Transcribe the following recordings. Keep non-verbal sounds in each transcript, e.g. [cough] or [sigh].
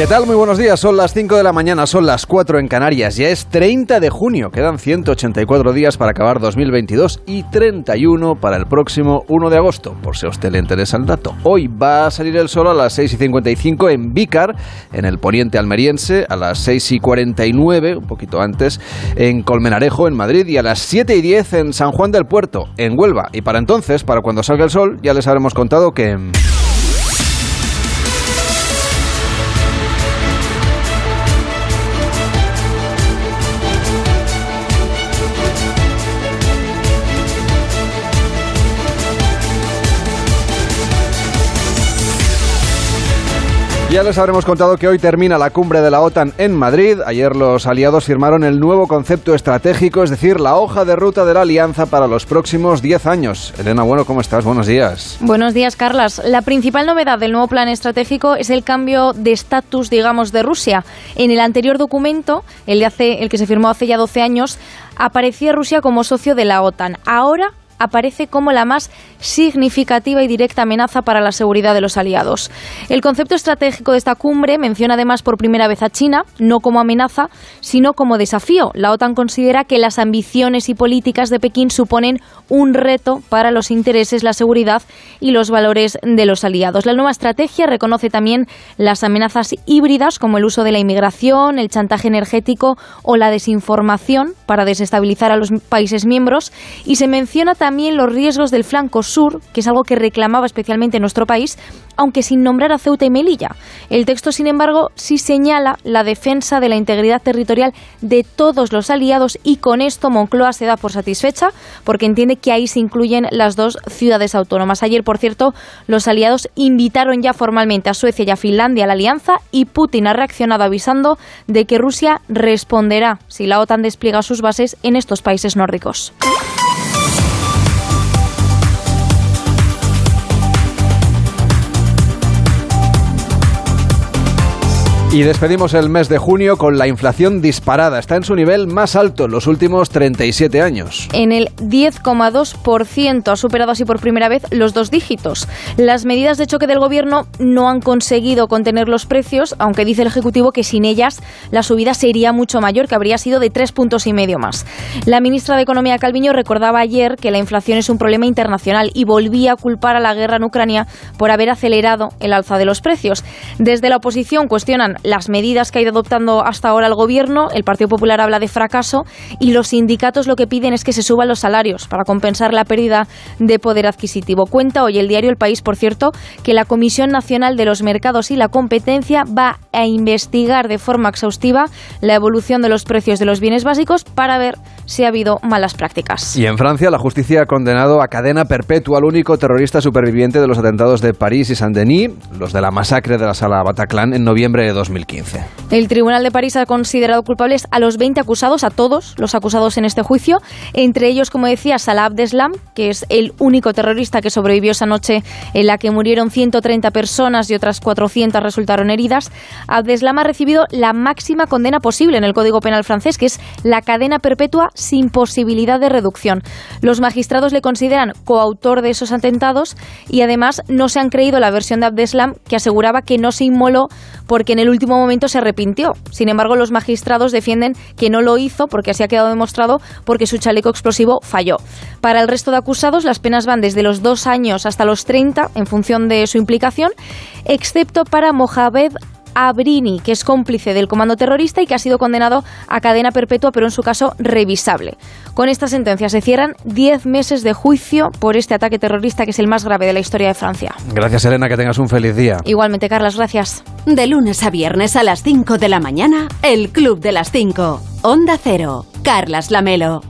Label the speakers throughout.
Speaker 1: ¿Qué tal? Muy buenos días. Son las 5 de la mañana, son las 4 en Canarias. Ya es 30 de junio. Quedan 184 días para acabar 2022 y 31 para el próximo 1 de agosto, por si a usted le interesa el dato. Hoy va a salir el sol a las 6 y 55 en Vícar, en el poniente almeriense, a las 6 y 49, un poquito antes, en Colmenarejo, en Madrid, y a las 7 y 10 en San Juan del Puerto, en Huelva. Y para entonces, para cuando salga el sol, ya les habremos contado que... Ya les habremos contado que hoy termina la cumbre de la OTAN en Madrid. Ayer los aliados firmaron el nuevo concepto estratégico, es decir, la hoja de ruta de la alianza para los próximos 10 años. Elena, bueno, ¿cómo estás? Buenos días.
Speaker 2: Buenos días, Carlas. La principal novedad del nuevo plan estratégico es el cambio de estatus, digamos, de Rusia. En el anterior documento, el, de hace, el que se firmó hace ya 12 años, aparecía Rusia como socio de la OTAN. Ahora aparece como la más significativa y directa amenaza para la seguridad de los aliados. El concepto estratégico de esta cumbre menciona además por primera vez a China, no como amenaza, sino como desafío. La OTAN considera que las ambiciones y políticas de Pekín suponen un reto para los intereses, la seguridad y los valores de los aliados. La nueva estrategia reconoce también las amenazas híbridas como el uso de la inmigración, el chantaje energético o la desinformación para desestabilizar a los países miembros y se menciona también los riesgos del flanco sur, que es algo que reclamaba especialmente nuestro país, aunque sin nombrar a Ceuta y Melilla. El texto, sin embargo, sí señala la defensa de la integridad territorial de todos los aliados y con esto Moncloa se da por satisfecha porque entiende que ahí se incluyen las dos ciudades autónomas. Ayer, por cierto, los aliados invitaron ya formalmente a Suecia y a Finlandia a la alianza y Putin ha reaccionado avisando de que Rusia responderá si la OTAN despliega sus bases en estos países nórdicos.
Speaker 1: Y despedimos el mes de junio con la inflación disparada. Está en su nivel más alto en los últimos 37 años.
Speaker 2: En el 10,2% ha superado así por primera vez los dos dígitos. Las medidas de choque del gobierno no han conseguido contener los precios, aunque dice el Ejecutivo que sin ellas la subida sería mucho mayor, que habría sido de tres puntos y medio más. La ministra de Economía Calviño recordaba ayer que la inflación es un problema internacional y volvía a culpar a la guerra en Ucrania por haber acelerado el alza de los precios. Desde la oposición cuestionan las medidas que ha ido adoptando hasta ahora el gobierno. El Partido Popular habla de fracaso y los sindicatos lo que piden es que se suban los salarios para compensar la pérdida de poder adquisitivo. Cuenta hoy el diario El País, por cierto, que la Comisión Nacional de los Mercados y la Competencia va a investigar de forma exhaustiva la evolución de los precios de los bienes básicos para ver si ha habido malas prácticas.
Speaker 1: Y en Francia, la justicia ha condenado a cadena perpetua al único terrorista superviviente de los atentados de París y Saint-Denis, los de la masacre de la sala Bataclan en noviembre de 2015.
Speaker 2: El Tribunal de París ha considerado culpables a los 20 acusados, a todos los acusados en este juicio, entre ellos, como decía, Salah Abdeslam, que es el único terrorista que sobrevivió esa noche en la que murieron 130 personas y otras 400 resultaron heridas. Abdeslam ha recibido la máxima condena posible en el Código Penal francés, que es la cadena perpetua sin posibilidad de reducción. Los magistrados le consideran coautor de esos atentados y además no se han creído la versión de Abdeslam que aseguraba que no se inmoló porque en el último momento se arrepintió. Sin embargo, los magistrados defienden que no lo hizo porque así ha quedado demostrado porque su chaleco explosivo falló. Para el resto de acusados, las penas van desde los dos años hasta los 30 en función de su implicación, excepto para Mohamed Abrini, que es cómplice del comando terrorista y que ha sido condenado a cadena perpetua, pero en su caso revisable. Con esta sentencia se cierran 10 meses de juicio por este ataque terrorista que es el más grave de la historia de Francia.
Speaker 1: Gracias, Elena, que tengas un feliz día.
Speaker 2: Igualmente, Carlas, gracias.
Speaker 3: De lunes a viernes a las 5 de la mañana, el Club de las 5. Onda Cero. Carlas Lamelo.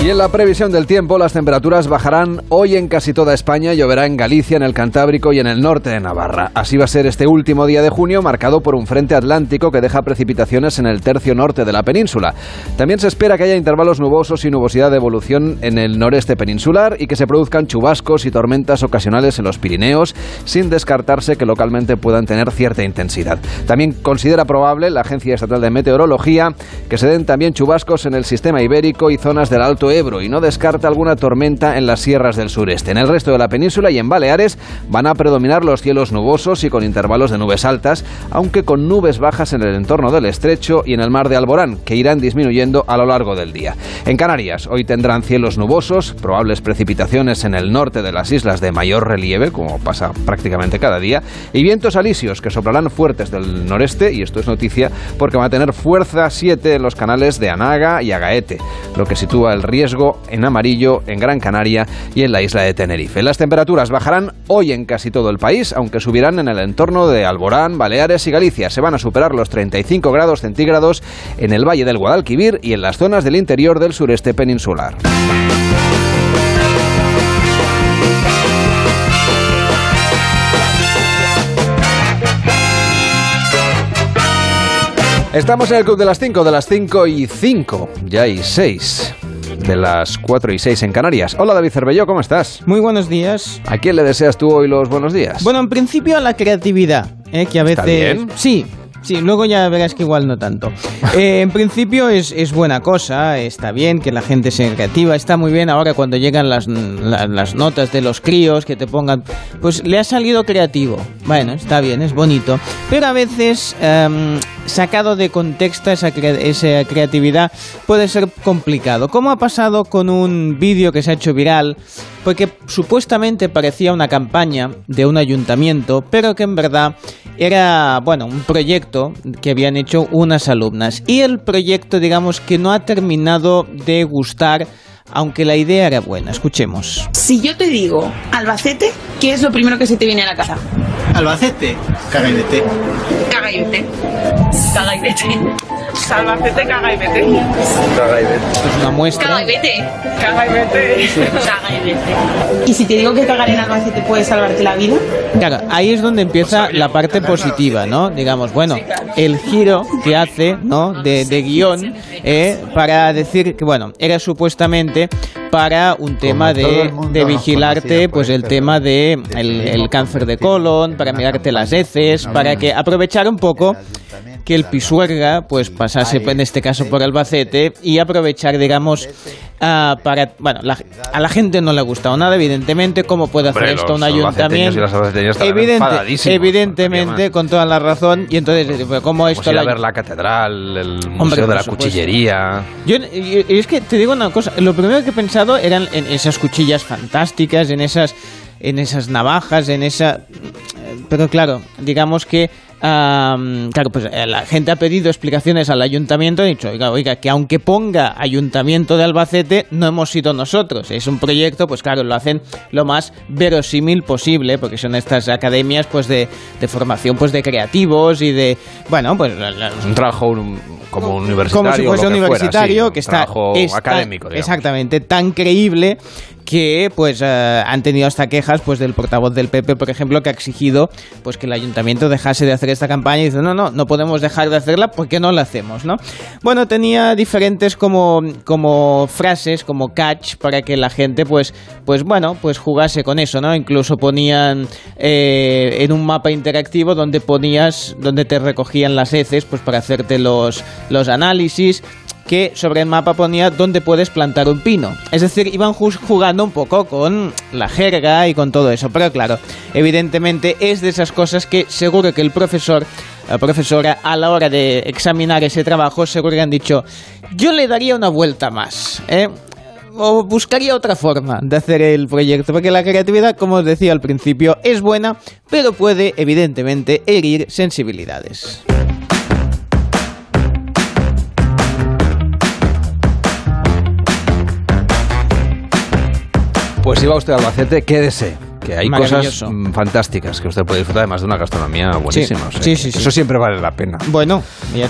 Speaker 1: Y en la previsión del tiempo, las temperaturas bajarán hoy en casi toda España, lloverá en Galicia, en el Cantábrico y en el norte de Navarra. Así va a ser este último día de junio, marcado por un frente atlántico que deja precipitaciones en el tercio norte de la península. También se espera que haya intervalos nubosos y nubosidad de evolución en el noreste peninsular y que se produzcan chubascos y tormentas ocasionales en los Pirineos, sin descartarse que localmente puedan tener cierta intensidad. También considera probable la Agencia Estatal de Meteorología que se den también chubascos en el sistema ibérico y zonas del Alto Alto Ebro y no descarta alguna tormenta en las sierras del sureste. En el resto de la península y en Baleares van a predominar los cielos nubosos y con intervalos de nubes altas, aunque con nubes bajas en el entorno del estrecho y en el mar de Alborán, que irán disminuyendo a lo largo del día. En Canarias, hoy tendrán cielos nubosos, probables precipitaciones en el norte de las islas de mayor relieve, como pasa prácticamente cada día, y vientos alisios que soplarán fuertes del noreste, y esto es noticia porque van a tener fuerza 7 en los canales de Anaga y Agaete, lo que sitúa el riesgo en amarillo en Gran Canaria y en la isla de Tenerife. Las temperaturas bajarán hoy en casi todo el país, aunque subirán en el entorno de Alborán, Baleares y Galicia. Se van a superar los 35 grados centígrados en el valle del Guadalquivir y en las zonas del interior del sureste peninsular. Estamos en el Club de las 5, de las 5 y 5, ya hay 6, de las 4 y 6 en Canarias. Hola David Cervelló, ¿cómo estás?
Speaker 4: Muy buenos días.
Speaker 1: ¿A quién le deseas tú hoy los buenos días?
Speaker 4: Bueno, en principio a la creatividad, ¿eh? que a veces...
Speaker 1: bien?
Speaker 4: Sí, Sí, luego ya verás que igual no tanto. Eh, en principio es, es, buena cosa, está bien que la gente sea creativa, está muy bien ahora cuando llegan las, la, las notas de los críos que te pongan, pues le ha salido creativo. Bueno, está bien, es bonito. Pero a veces, um, sacado de contexto esa, esa creatividad, puede ser complicado. Como ha pasado con un vídeo que se ha hecho viral, porque supuestamente parecía una campaña de un ayuntamiento, pero que en verdad era, bueno, un proyecto que habían hecho unas alumnas. Y el proyecto, digamos, que no ha terminado de gustar, aunque la idea era buena. Escuchemos.
Speaker 5: Si yo te digo Albacete, ¿qué es lo primero que se te viene a la casa?
Speaker 6: Albacete, cagaibete.
Speaker 5: Cagaibete. Cagaibete. Albacete, cagaibete.
Speaker 4: Esto es una muestra.
Speaker 5: Cagaibete. Cagaibete. Cagaibete. ¿Y si te digo que cagar en Albacete puede salvarte la vida?
Speaker 4: Claro, ahí es donde empieza la parte positiva, ¿no? Digamos, bueno, el giro que hace, ¿no? De, de guion eh, para decir que, bueno, era supuestamente para un tema de, de, vigilarte, pues el tema de el, el, cáncer de colon, para mirarte las heces, para que aprovechar un poco que el Pisuerga pues pasase en este caso por Albacete y aprovechar digamos uh, para bueno la, a la gente no le ha gustado nada evidentemente cómo puede hacer
Speaker 1: Hombre,
Speaker 4: esto un ayuntamiento Evidente, evidentemente con toda la razón y entonces cómo esto
Speaker 1: pues ir a ver la catedral el museo
Speaker 4: Hombre,
Speaker 1: de la
Speaker 4: supuesto.
Speaker 1: cuchillería
Speaker 4: yo, y, y es que te digo una cosa lo primero que he pensado eran en esas cuchillas fantásticas en esas en esas navajas en esa pero claro digamos que Um, claro, pues eh, la gente ha pedido explicaciones al ayuntamiento y ha dicho, oiga, oiga, que aunque ponga ayuntamiento de Albacete, no hemos sido nosotros. Es un proyecto, pues claro, lo hacen lo más verosímil posible, porque son estas academias pues de, de formación pues de creativos y de, bueno, pues... La,
Speaker 1: un trabajo un, como universitario.
Speaker 4: Como si fuese
Speaker 1: que
Speaker 4: universitario,
Speaker 1: fuera, sí,
Speaker 4: que está,
Speaker 1: está, académico. Digamos.
Speaker 4: Exactamente, tan creíble que pues uh, han tenido hasta quejas pues del portavoz del PP, por ejemplo, que ha exigido pues que el ayuntamiento dejase de hacer esta campaña y dice, no, no, no podemos dejar de hacerla, ¿por qué no la hacemos? ¿no? Bueno, tenía diferentes como, como frases, como catch, para que la gente pues, pues bueno, pues jugase con eso, ¿no? Incluso ponían eh, en un mapa interactivo donde ponías, donde te recogían las heces, pues para hacerte los, los análisis que sobre el mapa ponía dónde puedes plantar un pino. Es decir, iban jugando un poco con la jerga y con todo eso. Pero claro, evidentemente es de esas cosas que seguro que el profesor, la profesora, a la hora de examinar ese trabajo, seguro que han dicho, yo le daría una vuelta más. ¿eh? o buscaría otra forma de hacer el proyecto, porque la creatividad, como os decía al principio, es buena, pero puede evidentemente herir sensibilidades.
Speaker 1: Pues si va usted a Albacete, quédese. Que hay cosas fantásticas que usted puede disfrutar, además de una gastronomía buenísima.
Speaker 4: Sí, o sea, sí, sí,
Speaker 1: Eso siempre vale la pena.
Speaker 4: Bueno,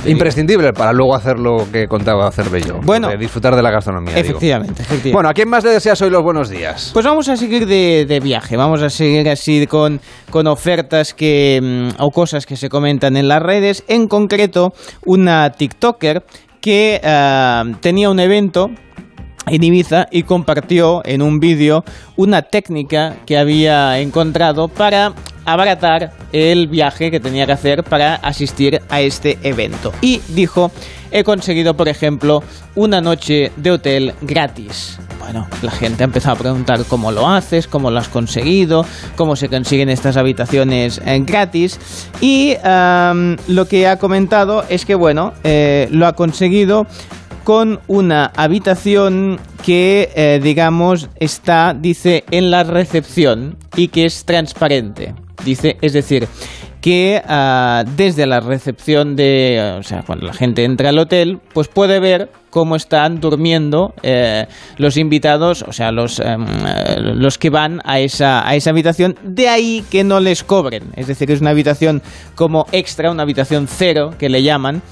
Speaker 1: imprescindible para luego hacer lo que contaba hacer Bello.
Speaker 4: Bueno,
Speaker 1: de disfrutar de la gastronomía.
Speaker 4: Efectivamente, efectivamente,
Speaker 1: Bueno, ¿a quién más le deseas hoy los buenos días?
Speaker 4: Pues vamos a seguir de, de viaje, vamos a seguir así con, con ofertas que o cosas que se comentan en las redes. En concreto, una TikToker que uh, tenía un evento en Ibiza y compartió en un vídeo una técnica que había encontrado para abaratar el viaje que tenía que hacer para asistir a este evento. Y dijo he conseguido, por ejemplo, una noche de hotel gratis. Bueno, la gente ha empezado a preguntar cómo lo haces, cómo lo has conseguido, cómo se consiguen estas habitaciones eh, gratis. Y lo que ha comentado es que, bueno, eh, lo ha conseguido con una habitación que, eh, digamos, está, dice, en la recepción y que es transparente. Dice, es decir, que ah, desde la recepción de, o sea, cuando la gente entra al hotel, pues puede ver cómo están durmiendo eh, los invitados, o sea, los, em, eh, los que van a esa, a esa habitación, de ahí que no les cobren. Es decir, es una habitación como extra, una habitación cero, que le llaman.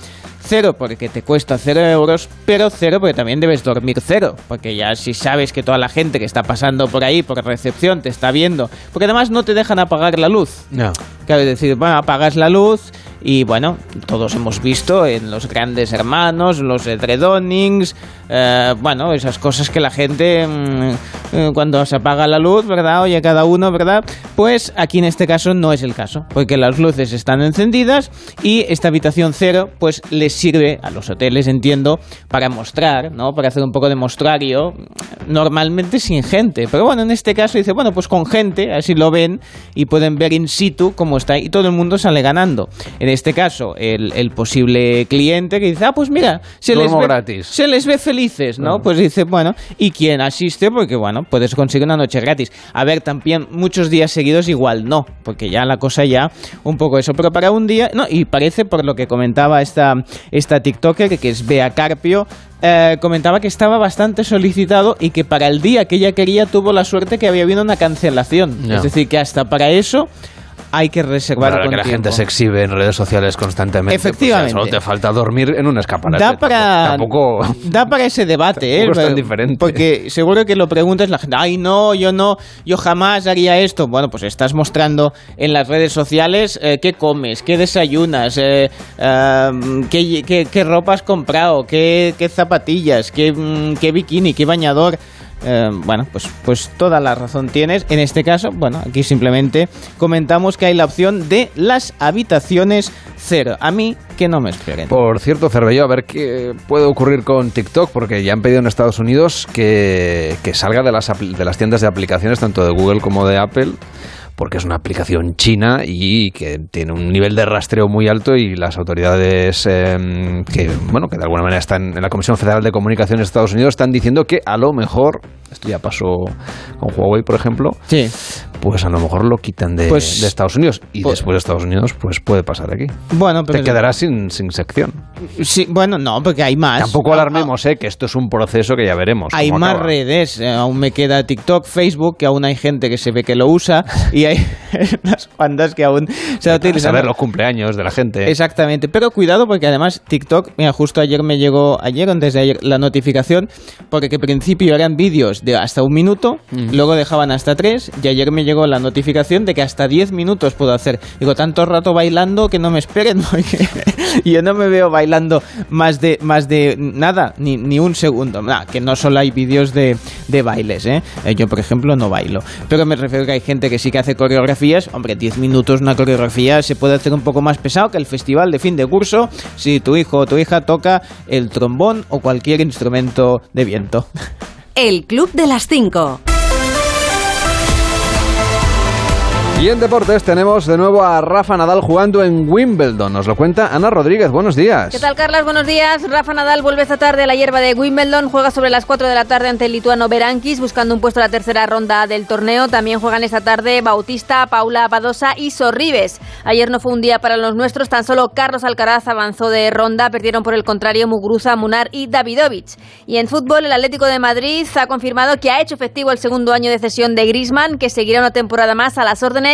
Speaker 4: Cero porque te cuesta cero euros, pero cero porque también debes dormir cero. Porque ya si sabes que toda la gente que está pasando por ahí, por recepción, te está viendo. Porque además no te dejan apagar la luz.
Speaker 1: No.
Speaker 4: Claro, es decir, bueno, apagas la luz y bueno, todos hemos visto en los grandes hermanos, los edredonings, eh, bueno, esas cosas que la gente mm, eh, cuando se apaga la luz, ¿verdad? Oye, cada uno, ¿verdad? Pues aquí en este caso no es el caso, porque las luces están encendidas y esta habitación cero, pues les sirve a los hoteles, entiendo, para mostrar, ¿no? Para hacer un poco de mostrario, normalmente sin gente, pero bueno, en este caso dice, bueno, pues con gente, así lo ven y pueden ver in situ cómo está y todo el mundo sale ganando. En este caso, el, el posible cliente que dice, ah, pues mira, se les,
Speaker 1: Duermo
Speaker 4: ve,
Speaker 1: gratis.
Speaker 4: se les ve felices, ¿no? Pues dice, bueno, y quien asiste, porque bueno, puedes conseguir una noche gratis. A ver, también muchos días seguidos igual no, porque ya la cosa ya un poco eso, pero para un día, no, y parece por lo que comentaba esta, esta TikToker, que es Bea Carpio, eh, comentaba que estaba bastante solicitado y que para el día que ella quería tuvo la suerte que había habido una cancelación.
Speaker 1: Ya.
Speaker 4: Es decir, que hasta para eso hay que reservar
Speaker 1: Para
Speaker 4: con
Speaker 1: que la gente se exhibe en redes sociales constantemente. pues
Speaker 4: Efectivamente.
Speaker 1: solo te falta dormir en un escaparate.
Speaker 4: Da para,
Speaker 1: Tampoco. [laughs]
Speaker 4: da para ese debate, ¿eh? [laughs]
Speaker 1: Tampoco es tan diferente.
Speaker 4: Porque seguro que lo preguntas la gente, ay no, yo no, yo jamás haría esto. Bueno, pues estás mostrando en las redes sociales eh, qué comes, qué desayunas, eh, qué, qué- qué ropa has comprado, qué, qué zapatillas, qué, mm, qué bikini, qué bañador. Eh, bueno, pues, pues toda la razón tienes. En este caso, bueno, aquí simplemente comentamos que hay la opción de las habitaciones cero. A mí, que no me esperen.
Speaker 1: Por cierto, Cervello, a ver qué puede ocurrir con TikTok, porque ya han pedido en Estados Unidos que, que salga de las, de las tiendas de aplicaciones, tanto de Google como de Apple, porque es una aplicación china y que tiene un nivel de rastreo muy alto y las autoridades eh, que, bueno, que de alguna manera están en la Comisión Federal de Comunicaciones de Estados Unidos están diciendo que a lo mejor, esto ya pasó con Huawei, por ejemplo,
Speaker 4: Sí.
Speaker 1: Pues a lo mejor lo quitan de,
Speaker 4: Pues-
Speaker 1: de Estados Unidos y
Speaker 4: pues-
Speaker 1: después de Estados Unidos, pues puede pasar aquí.
Speaker 4: Bueno, pero
Speaker 1: Te quedarás sin, sin sección.
Speaker 4: Sí, bueno, no, porque hay más.
Speaker 1: Tampoco
Speaker 4: Ah,
Speaker 1: alarmemos, eh, que esto es un proceso que ya veremos.
Speaker 4: Hay más
Speaker 1: acaba.
Speaker 4: redes, eh, aún me queda TikTok, Facebook, que aún hay gente que se ve que lo usa, y hay [laughs] unas cuantas que aún se utilizan.
Speaker 1: saber los cumpleaños de la gente.
Speaker 4: Exactamente, pero cuidado porque además TikTok, mira, justo ayer me llegó, ayer antes de ayer, la notificación, porque que al principio eran vídeos de hasta un minuto, luego dejaban hasta tres, y ayer me llegó la notificación de que hasta diez minutos puedo hacer. Digo, tanto rato bailando que no me esperen, [laughs] yo no me veo bailando más de, más de nada, ni, ni un segundo. Que no solo hay vídeos de, de bailes, ¿eh? Eh, Yo, por ejemplo, no bailo. Pero me refiero que hay gente que sí que hace coreografías. Hombre, 10 minutos una coreografía se puede hacer un poco más pesado que el festival de fin de curso si tu hijo o tu hija toca el trombón o cualquier instrumento de viento.
Speaker 3: El Club de las 5.
Speaker 1: Y en deportes tenemos de nuevo a Rafa Nadal jugando en Wimbledon. Nos lo cuenta Ana Rodríguez. Buenos días.
Speaker 7: ¿Qué tal, Carlas? Buenos días. Rafa Nadal vuelve esta tarde a la hierba de Wimbledon. Juega sobre las 4 de la tarde ante el lituano Berankis, buscando un puesto en la tercera ronda del torneo. También juegan esta tarde Bautista, Paula Badosa y Sorribes. Ayer no fue un día para los nuestros. Tan solo Carlos Alcaraz avanzó de ronda. Perdieron por el contrario Muguruza, Munar y Davidovich. Y en fútbol, el Atlético de Madrid ha confirmado que ha hecho efectivo el segundo año de cesión de Grisman, que seguirá una temporada más a las órdenes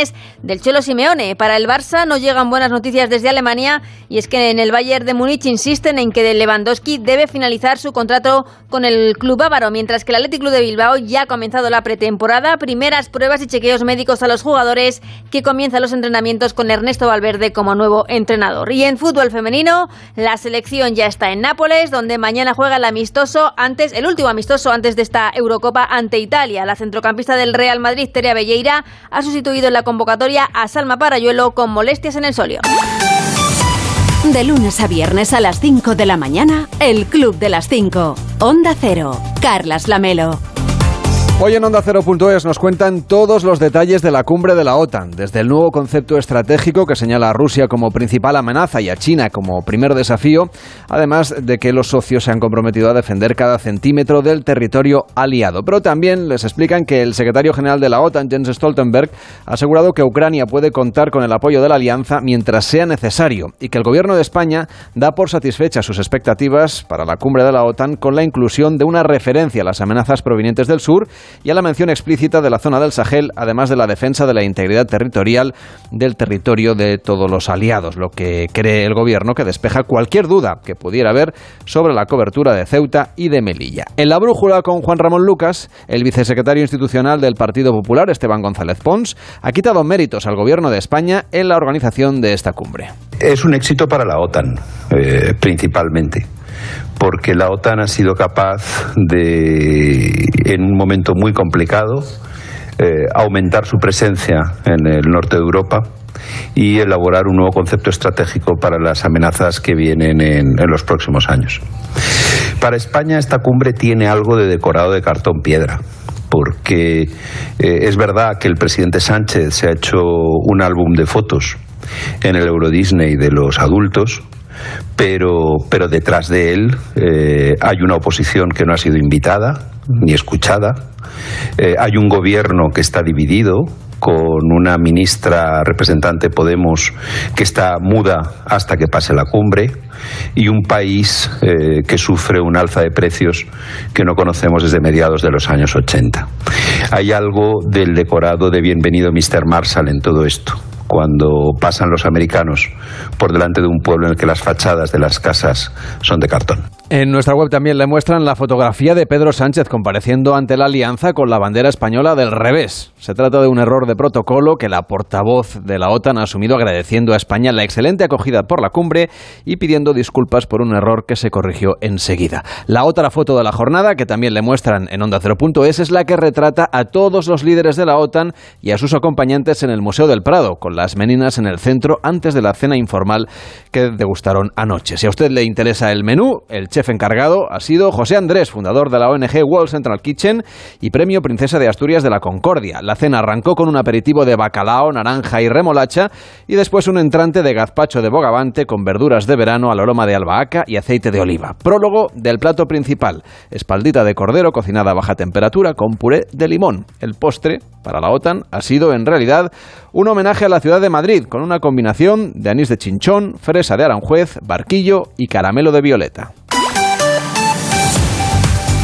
Speaker 7: del Cholo Simeone. Para el Barça no llegan buenas noticias desde Alemania y es que en el Bayern de Múnich insisten en que Lewandowski debe finalizar su contrato con el club bávaro, mientras que el Athletic Club de Bilbao ya ha comenzado la pretemporada, primeras pruebas y chequeos médicos a los jugadores que comienzan los entrenamientos con Ernesto Valverde como nuevo entrenador. Y en fútbol femenino, la selección ya está en Nápoles, donde mañana juega el amistoso antes, el último amistoso antes de esta Eurocopa ante Italia. La centrocampista del Real Madrid, Terea Belleira, ha sustituido en la convocatoria a Salma Parayuelo con molestias en el solio.
Speaker 3: De lunes a viernes a las 5 de la mañana, el Club de las 5. Onda Cero. Carlas Lamelo.
Speaker 1: Hoy en Onda Cero.es nos cuentan todos los detalles de la cumbre de la OTAN, desde el nuevo concepto estratégico que señala a Rusia como principal amenaza y a China como primer desafío, además de que los socios se han comprometido a defender cada centímetro del territorio aliado. Pero también les explican que el secretario general de la OTAN, Jens Stoltenberg, ha asegurado que Ucrania puede contar con el apoyo de la alianza mientras sea necesario y que el gobierno de España da por satisfechas sus expectativas para la cumbre de la OTAN con la inclusión de una referencia a las amenazas provenientes del sur y a la mención explícita de la zona del Sahel, además de la defensa de la integridad territorial del territorio de todos los aliados, lo que cree el gobierno que despeja cualquier duda que pudiera haber sobre la cobertura de Ceuta y de Melilla. En la brújula con Juan Ramón Lucas, el vicesecretario institucional del Partido Popular, Esteban González Pons, ha quitado méritos al gobierno de España en la organización de esta cumbre.
Speaker 8: Es un éxito para la OTAN, eh, principalmente porque la OTAN ha sido capaz de, en un momento muy complicado, eh, aumentar su presencia en el norte de Europa y elaborar un nuevo concepto estratégico para las amenazas que vienen en, los próximos años. Para España esta cumbre tiene algo de decorado de cartón piedra porque eh, es verdad que el presidente Sánchez se ha hecho un álbum de fotos en el Euro Disney de los adultos, pero, pero detrás de él eh, hay una oposición que no ha sido invitada ni escuchada, eh, hay un gobierno que está dividido, con una ministra representante Podemos que está muda hasta que pase la cumbre y un país eh, que sufre un alza de precios que no conocemos desde mediados de los años 80. Hay algo del decorado de bienvenido Mr. Marshall en todo esto cuando pasan los americanos por delante de un pueblo en el que las fachadas de las casas son de cartón.
Speaker 1: En nuestra web también le muestran la fotografía de Pedro Sánchez compareciendo ante la alianza con la bandera española del revés. Se trata de un error de protocolo que la portavoz de la OTAN ha asumido agradeciendo a España la excelente acogida por la cumbre y pidiendo disculpas por un error que se corrigió enseguida. La otra foto de la jornada, que también le muestran en Onda 0.es, es la que retrata a todos los líderes de la OTAN y a sus acompañantes en el Museo del Prado, con las meninas en el centro antes de la cena informal que degustaron anoche. Si a usted le interesa el menú, el chef encargado ha sido José Andrés, fundador de la ONG World Central Kitchen y premio Princesa de Asturias de la Concordia. La cena arrancó con un aperitivo de bacalao, naranja y remolacha y después un entrante de gazpacho de bogavante con verduras de verano al aroma de albahaca y aceite de oliva. Prólogo del plato principal, espaldita de cordero cocinada a baja temperatura con puré de limón. El postre, para la OTAN, ha sido en realidad un homenaje a la ciudad de Madrid con una combinación de anís de chinchón, fresa de aranjuez, barquillo y caramelo de violeta.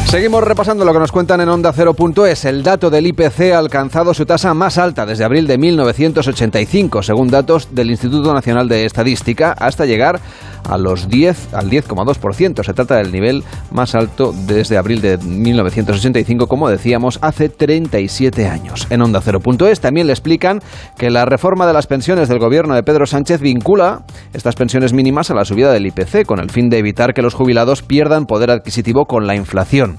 Speaker 1: Seguimos repasando lo que nos cuentan en Onda 0.es. El dato del IPC ha alcanzado su tasa más alta desde abril de 1985, según datos del Instituto Nacional de Estadística, hasta llegar a los 10, al 10,2%. Se trata del nivel más alto desde abril de 1985, como decíamos, hace 37 años. En Onda 0.es también le explican que la reforma de las pensiones del gobierno de Pedro Sánchez vincula estas pensiones mínimas a la subida del IPC, con el fin de evitar que los jubilados pierdan poder adquisitivo con la inflación.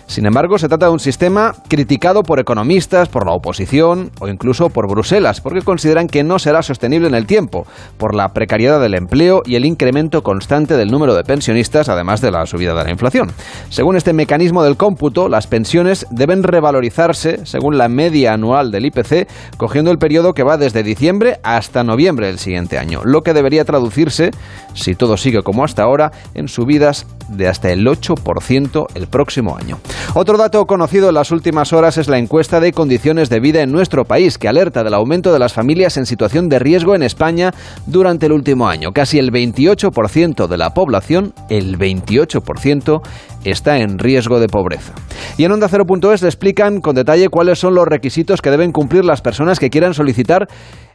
Speaker 1: Sin embargo, se trata de un sistema criticado por economistas, por la oposición o incluso por Bruselas, porque consideran que no será sostenible en el tiempo, por la precariedad del empleo y el incremento constante del número de pensionistas, además de la subida de la inflación. Según este mecanismo del cómputo, las pensiones deben revalorizarse según la media anual del IPC, cogiendo el periodo que va desde diciembre hasta noviembre del siguiente año, lo que debería traducirse, si todo sigue como hasta ahora, en subidas de hasta el 8% el próximo año. Otro dato conocido en las últimas horas es la encuesta de condiciones de vida en nuestro país, que alerta del aumento de las familias en situación de riesgo en España durante el último año. Casi el 28% de la población, el 28%, está en riesgo de pobreza. Y en Onda 0.es le explican con detalle cuáles son los requisitos que deben cumplir las personas que quieran solicitar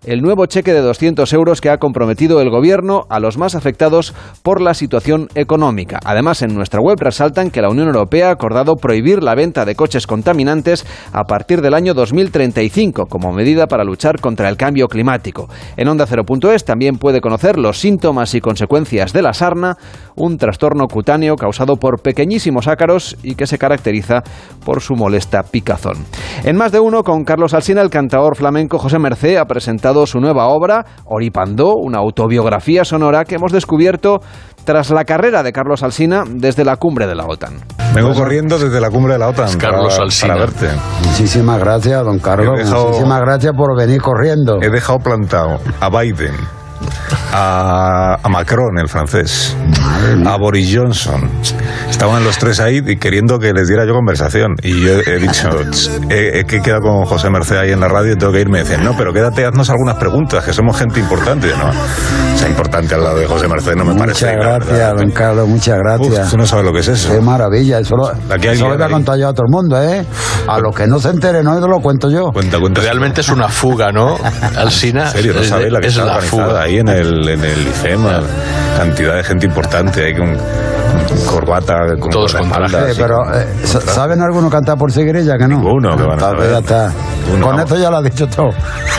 Speaker 1: el nuevo cheque de 200 euros que ha comprometido el Gobierno a los más afectados por la situación económica. Además, en nuestra web resaltan que la Unión Europea ha acordado prohibir la venta de coches contaminantes a partir del año 2035 como medida para luchar contra el cambio climático. En Onda 0.es también puede conocer los síntomas y consecuencias de la sarna, un trastorno cutáneo causado por pequeñitos pequeñísimos ácaros y que se caracteriza por su molesta picazón. En más de uno, con Carlos Alsina, el cantador flamenco José Mercé ha presentado su nueva obra, Oripandó, una autobiografía sonora que hemos descubierto tras la carrera de Carlos Alsina desde la cumbre de la OTAN.
Speaker 9: Vengo corriendo desde la cumbre de la OTAN
Speaker 10: Carlos
Speaker 9: para,
Speaker 10: Alsina.
Speaker 9: para verte.
Speaker 11: Muchísimas gracias, don Carlos.
Speaker 9: Dejado-
Speaker 11: Muchísimas gracias por venir corriendo.
Speaker 9: He dejado plantado a Biden, a, a Macron, el francés, a Boris Johnson. Estaban los tres ahí y queriendo que les diera yo conversación. Y yo he dicho, "Ch, he, he quedado con José Merced ahí en la radio y tengo que irme. Dicen, no, pero quédate, haznos algunas preguntas, que somos gente importante. No, o sea, importante al lado de José Merced no me parece.
Speaker 11: Muchas gracias, don Carlos, muchas gracias.
Speaker 9: Uf, tú no sabes lo que es eso.
Speaker 11: Qué maravilla, eso lo,
Speaker 9: Aquí
Speaker 11: eso lo voy a contar yo a todo el mundo, ¿eh? A los que no se enteren, no, lo cuento yo.
Speaker 9: Cuenta, cuenta.
Speaker 10: Realmente es una fuga, ¿no? [laughs] Alsina.
Speaker 9: En serio, no
Speaker 10: es,
Speaker 9: sabéis la que
Speaker 10: es
Speaker 9: está
Speaker 10: la fuga.
Speaker 9: Ahí en el, en el IFEMA. Cantidad de gente importante, hay con, con corbata, con
Speaker 10: Todos con traje.
Speaker 11: Pero, eh, sa- ¿saben algunos cantar por seguirilla que no?
Speaker 9: Ninguno, que van a saber.
Speaker 11: ya está.
Speaker 9: Ninguno,
Speaker 11: Con
Speaker 9: vamos.
Speaker 11: esto ya lo has dicho todo.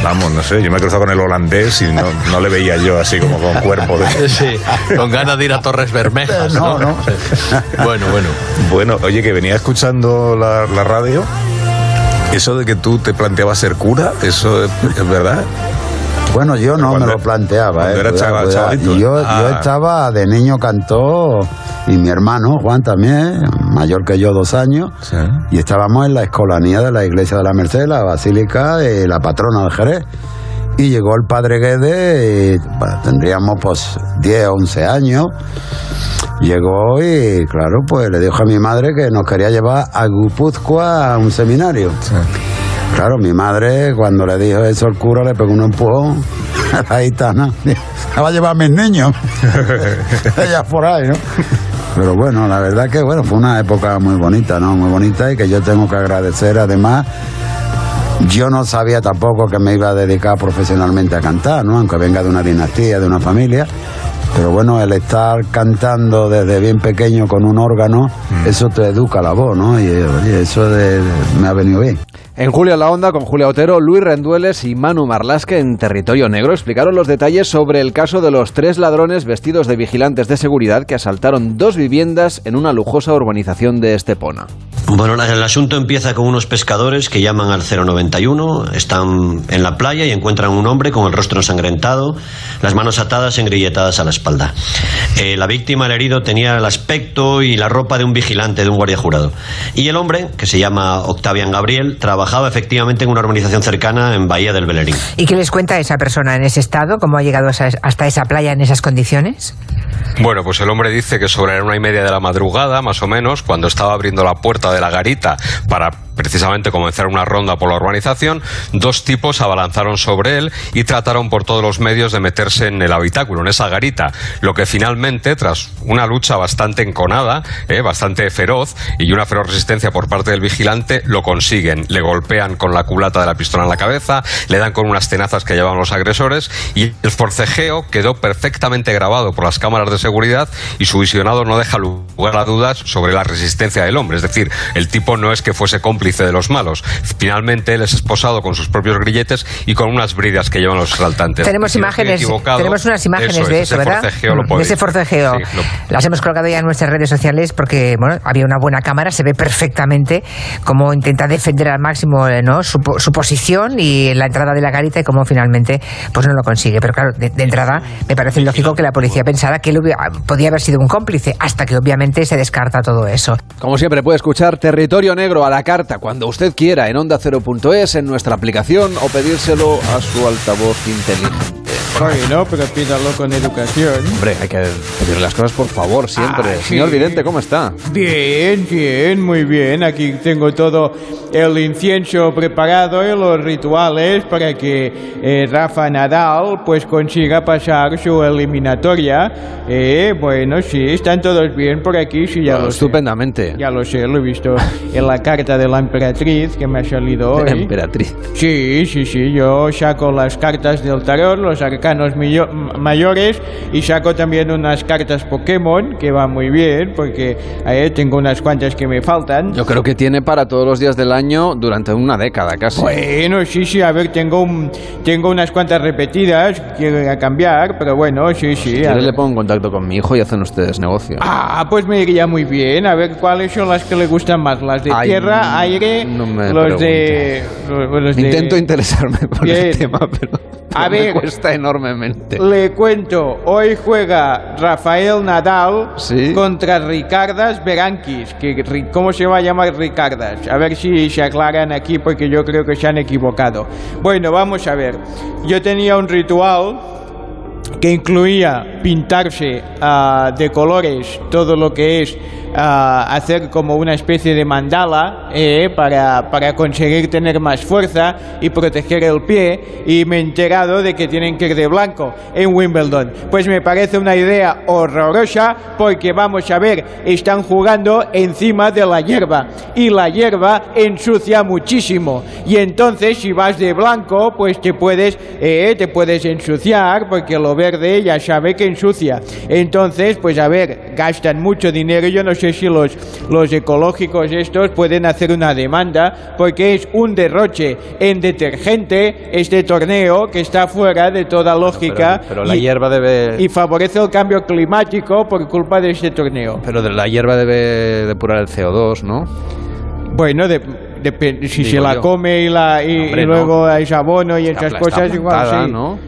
Speaker 9: Vamos, no sé, yo me he cruzado con el holandés y no, no le veía yo así como con cuerpo de... [laughs]
Speaker 10: Sí, con ganas de ir a Torres Bermejas.
Speaker 11: No, no.
Speaker 10: Bueno, bueno.
Speaker 9: Bueno, oye, que venía escuchando la, la radio, eso de que tú te planteabas ser cura, ¿eso es, es verdad?
Speaker 11: Bueno, yo no me lo planteaba, eh.
Speaker 9: era
Speaker 11: cuidado,
Speaker 9: chaval-
Speaker 11: cuidado.
Speaker 9: chavalito.
Speaker 11: Yo,
Speaker 9: Ah.
Speaker 11: yo estaba de niño cantó y mi hermano Juan también, mayor que yo dos años,
Speaker 9: Sí.
Speaker 11: y estábamos en la escolanía de la iglesia de la Merced, la basílica de la patrona de Jerez. Y llegó el padre Guede, y, bueno, tendríamos pues 10 o 11 años. Llegó y, claro, pues le dijo a mi madre que nos quería llevar a Guipúzcoa a un seminario. Claro, mi madre, cuando le dijo eso el cura, le pegó un empujón a la gitana. Me va a llevar a mis niños. [laughs] Ella por ahí, ¿no? Pero bueno, la verdad que bueno, fue una época muy bonita, ¿no? Muy bonita y que yo tengo que agradecer además. Yo no sabía tampoco que me iba a dedicar profesionalmente a cantar, ¿no? Aunque venga de una dinastía, de una familia. Pero bueno, el estar cantando desde bien pequeño con un órgano, eso te educa la voz, ¿no? Y oye, eso de- me ha venido bien.
Speaker 1: En Julio en la Onda, con Julia Otero, Luis Rendueles y Manu Marlasque en Territorio Negro explicaron los detalles sobre el caso de los tres ladrones vestidos de vigilantes de seguridad que asaltaron dos viviendas en una lujosa urbanización de Estepona.
Speaker 12: Bueno, el asunto empieza con unos pescadores que llaman al 091, están en la playa y encuentran un hombre con el rostro ensangrentado, las manos atadas engrilletadas a la espalda. Eh, la víctima, el herido, tenía el aspecto y la ropa de un vigilante, de un guardia jurado. Y el hombre, que se llama Octavian Gabriel, efectivamente en una urbanización cercana en Bahía del Belerín.
Speaker 13: ¿Y qué les cuenta esa persona en ese estado? ¿Cómo ha llegado hasta esa playa en esas condiciones?
Speaker 14: Bueno, pues el hombre dice que sobre la una y media de la madrugada, más o menos, cuando estaba abriendo la puerta de la garita para precisamente comenzar una ronda por la urbanización, dos tipos abalanzaron sobre él y trataron por todos los medios de meterse en el habitáculo, en esa garita, lo que finalmente, tras una lucha bastante enconada, eh, bastante feroz y una feroz resistencia por parte del vigilante, lo consiguen. Le golpean con la culata de la pistola en la cabeza, le dan con unas tenazas que llevan los agresores y el forcejeo quedó perfectamente grabado por las cámaras de seguridad y su visionado no deja lugar a dudas sobre la resistencia del hombre. Es decir, el tipo no es que fuese cómplice de los malos. Finalmente él es esposado con sus propios grilletes y con unas bridas que llevan los asaltantes.
Speaker 13: Tenemos
Speaker 14: Si
Speaker 13: imágenes, tenemos unas imágenes
Speaker 14: es,
Speaker 13: de eso,
Speaker 14: ese
Speaker 13: ¿verdad?
Speaker 14: forcejeo lo
Speaker 13: de ese forcejeo.
Speaker 14: Sí, lo-
Speaker 13: Las hemos colgado ya en nuestras redes sociales porque bueno, había una buena cámara, se ve perfectamente cómo intenta defender al máximo eh, ¿no? su, su posición y la entrada de la garita y cómo finalmente pues no lo consigue. Pero claro, de, de entrada me parece lógico que la policía pensara que hubiera- podía haber sido un cómplice, hasta que obviamente se descarta todo eso.
Speaker 1: Como siempre puede escuchar Territorio Negro a la carta cuando usted quiera en onda0.es, en nuestra aplicación o pedírselo a su altavoz inteligente.
Speaker 4: Bueno, pero pídalo con educación.
Speaker 1: Hombre, hay que pedir las cosas por favor siempre.
Speaker 4: Ah, sí.
Speaker 1: Señor Vidente, ¿cómo está?
Speaker 4: Bien, bien, muy bien. Aquí tengo todo el incienso preparado y los rituales para que eh, Rafa Nadal pues consiga pasar su eliminatoria. Eh, bueno, sí, están todos bien por aquí, sí, ya lo sé.
Speaker 1: Estupendamente.
Speaker 4: Ya lo sé, lo he visto en la carta de la emperatriz que me ha salido hoy.
Speaker 1: La emperatriz.
Speaker 4: Sí, sí, sí, yo saco las cartas del tarot, los arcanos arcanos mayores y saco también unas cartas Pokémon que van muy bien porque eh, tengo unas cuantas que me faltan.
Speaker 1: Yo creo que tiene para todos los días del año durante una década casi.
Speaker 4: Bueno, sí, sí, a ver, tengo, un, tengo unas cuantas repetidas, quiero a cambiar, pero bueno, sí, sí.
Speaker 1: Si
Speaker 4: a
Speaker 1: le pongo en contacto con mi hijo y hacen ustedes negocio.
Speaker 4: Ah, pues me iría muy bien. A ver cuáles son las que le gustan más, las de
Speaker 1: Ay,
Speaker 4: tierra, aire,
Speaker 1: no me
Speaker 4: los de, los, los de-
Speaker 1: Intento interesarme por
Speaker 4: Bien.
Speaker 1: el tema, pero,
Speaker 4: A
Speaker 1: pero [laughs] me
Speaker 4: ver.
Speaker 1: cuesta enormemente.
Speaker 4: Le cuento, hoy juega Rafael Nadal
Speaker 1: Sí.
Speaker 4: contra Ricardas Berankis. Que, ¿Cómo se va a llamar Ricardas? A ver si se aclaran aquí porque yo creo que se han equivocado. Bueno, vamos a ver. Yo tenía un ritual que incluía pintarse ah, de colores todo lo que es hacer como una especie de mandala eh, para, para conseguir tener más fuerza y proteger el pie y me he enterado de que tienen que ir de blanco en Wimbledon. Pues me parece una idea horrorosa porque vamos a ver, están jugando encima de la hierba y la hierba ensucia muchísimo y entonces si vas de blanco pues te puedes, eh, te puedes ensuciar porque lo verde ya sabe que ensucia. Entonces, pues a ver, gastan mucho dinero. Yo no sé si los, los ecológicos estos pueden hacer una demanda porque es un derroche en detergente este torneo que está fuera de toda lógica.
Speaker 1: Pero, pero la
Speaker 4: y-
Speaker 1: hierba debe...
Speaker 4: y favorece el cambio climático por culpa de este torneo.
Speaker 1: Pero de la hierba debe depurar el CO2, ¿no?
Speaker 4: Bueno, de, si se la
Speaker 1: yo.
Speaker 4: come y, la, y,
Speaker 1: Hombre,
Speaker 4: y
Speaker 1: no.
Speaker 4: luego hay abono y
Speaker 1: Está
Speaker 4: esas
Speaker 1: pla-
Speaker 4: cosas, igual sí.
Speaker 1: ¿no?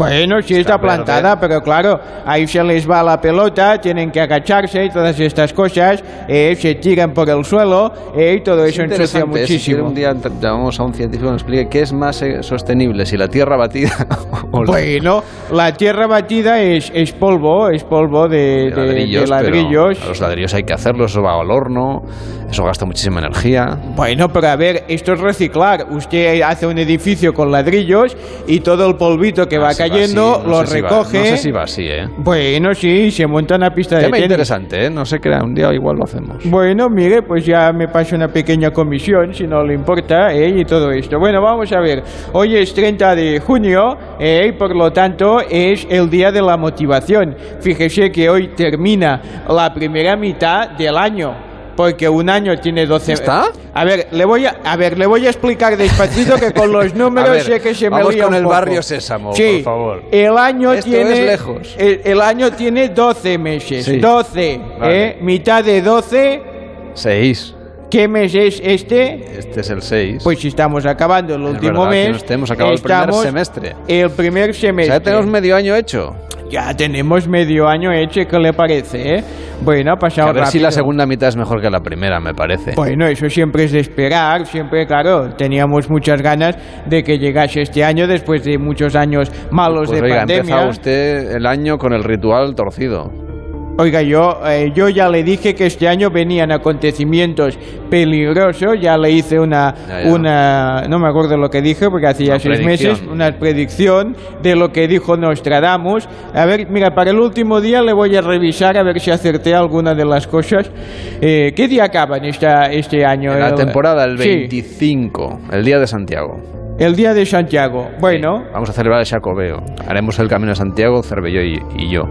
Speaker 4: Bueno, sí está,
Speaker 1: Está verde.
Speaker 4: plantada, pero claro, ahí se les va la pelota, tienen que agacharse y todas estas cosas, eh, se tiran por el suelo eh, y todo eso ensucia
Speaker 1: Si quiere
Speaker 4: muchísimo.
Speaker 1: un día llamamos a un científico que nos explique qué es más eh, sostenible, si la tierra batida [laughs] o la-
Speaker 4: Bueno, la tierra batida es, es polvo, es polvo de, de- de
Speaker 1: ladrillos. pero
Speaker 4: ladrillos.
Speaker 1: los ladrillos hay que hacerlos, eso va al horno, eso gasta muchísima energía.
Speaker 4: Bueno, pero a ver, esto es reciclar. Usted hace un edificio con ladrillos y todo el polvito que va
Speaker 1: Ah, si
Speaker 4: cayendo
Speaker 1: no
Speaker 4: lo
Speaker 1: sé si va-
Speaker 4: recoge.
Speaker 1: no sé si va así, ¿eh?
Speaker 4: Bueno, sí, se monta una pista de tenis.
Speaker 1: interesante, ¿eh? No se crea, un día igual lo hacemos.
Speaker 4: Bueno, mire, pues ya me paso una pequeña comisión, si no le importa, ¿eh? y todo esto. Bueno, vamos a ver. Hoy es 30 de junio, ¿eh? y por lo tanto es el día de la motivación. Fíjese que hoy termina la primera mitad del año. Porque un año tiene 12...
Speaker 1: ¿Está?
Speaker 4: A ver, le voy a, a ver, le voy a explicar despacito que con los [laughs] números
Speaker 1: ver,
Speaker 4: sé que se me
Speaker 1: vamos
Speaker 4: lía
Speaker 1: con
Speaker 4: un
Speaker 1: el
Speaker 4: poco.
Speaker 1: barrio Sésamo,
Speaker 4: Sí,
Speaker 1: por favor.
Speaker 4: El año
Speaker 1: Esto
Speaker 4: tiene...
Speaker 1: es lejos.
Speaker 4: El, el año tiene 12 meses.
Speaker 1: Sí.
Speaker 4: 12,
Speaker 1: Vale.
Speaker 4: ¿eh? Mitad de 12...
Speaker 1: Seis.
Speaker 4: ¿Qué mes es este?
Speaker 1: Este es el 6.
Speaker 4: Pues si estamos acabando el último
Speaker 1: verdad que
Speaker 4: mes.
Speaker 1: no estemos acabado el primer semestre.
Speaker 4: El primer semestre.
Speaker 1: Ya tenemos medio año hecho.
Speaker 4: Ya tenemos medio año hecho, ¿qué le parece? eh? Bueno, ha pasado
Speaker 1: a ver si
Speaker 4: rápido.
Speaker 1: la segunda mitad es mejor que la primera, me parece.
Speaker 4: Bueno, eso siempre es de esperar, siempre, claro, teníamos muchas ganas de que llegase este año después de muchos años malos
Speaker 1: Pues
Speaker 4: de
Speaker 1: oiga, ha
Speaker 4: pandemia.
Speaker 1: empezado usted el año con el ritual torcido.
Speaker 4: Oiga, yo, eh, yo ya le dije que este año venían acontecimientos peligrosos, ya le hice una,
Speaker 1: Ya, ya.
Speaker 4: una no me acuerdo lo que dije porque hacía
Speaker 1: Una
Speaker 4: seis
Speaker 1: predicción.
Speaker 4: meses, una predicción de lo que dijo Nostradamus. A ver, mira, para el último día le voy a revisar a ver si acerté alguna de las cosas. Eh, ¿Qué día acaban esta, este año?
Speaker 1: En la
Speaker 4: El-
Speaker 1: temporada, el
Speaker 4: Sí,
Speaker 1: 25, el día de Santiago.
Speaker 4: El día de Santiago. Bueno,
Speaker 1: Vamos a celebrar el Jacobeo. Haremos el camino de Santiago, Cervelló y, y yo.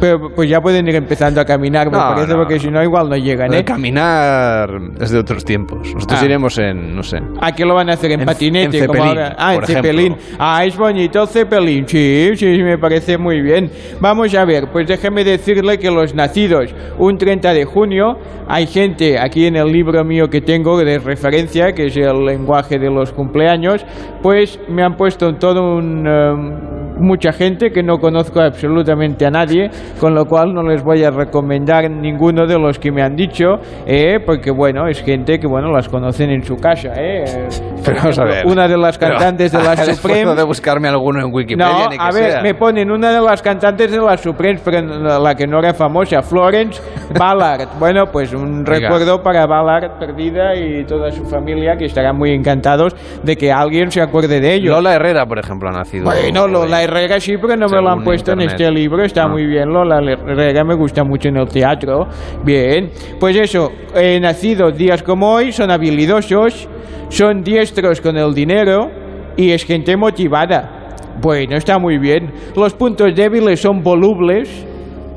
Speaker 4: pero, pues ya pueden ir empezando a caminar, me
Speaker 1: No,
Speaker 4: parece,
Speaker 1: no,
Speaker 4: porque si no igual no llegan, ¿eh?
Speaker 1: caminar es de otros tiempos. Nosotros
Speaker 4: Ah.
Speaker 1: iremos en, no sé.
Speaker 4: ¿A qué lo van a hacer? ¿En,
Speaker 1: En-
Speaker 4: patinete?
Speaker 1: en
Speaker 4: como ahora? Ah, en. Zeppelin. Ah, es bonito el. Sí, sí, sí, me parece muy bien. Vamos a ver, pues déjeme decirle que los nacidos un 30 de junio, hay gente aquí en el libro mío que tengo de referencia, que es el lenguaje de los cumpleaños, pues me han puesto todo un... em, mucha gente que no conozco absolutamente a nadie, con lo cual no les voy a recomendar ninguno de los que me han dicho, eh, porque bueno, es gente que bueno las conocen en su casa. Eh. [laughs]
Speaker 1: Pero vamos a ver.
Speaker 4: Una de las
Speaker 1: Pero,
Speaker 4: cantantes de [laughs]
Speaker 1: haga
Speaker 4: las Supremes.
Speaker 1: de buscarme alguno en Wikipedia,
Speaker 4: No,
Speaker 1: ni que
Speaker 4: a ver,
Speaker 1: sea.
Speaker 4: me ponen una de las cantantes de las Supremes, pero la que no era famosa, Florence Ballard. [laughs] Bueno, pues un recuerdo para Ballard perdida y toda su familia que estarán muy encantados de que alguien se acuerde de ello.
Speaker 1: Lola Herrera, por ejemplo, ha nacido.
Speaker 4: Bueno, Lola Herrera sí, pero no me lo han puesto en este libro. Está
Speaker 1: Ah.
Speaker 4: muy bien, Lola Herrera me gusta mucho en el teatro. Bien, pues eso, eh, nacidos días como hoy, son habilidosos, son diestros con el dinero y es gente motivada.
Speaker 15: Bueno, está muy bien. Los puntos débiles son volubles.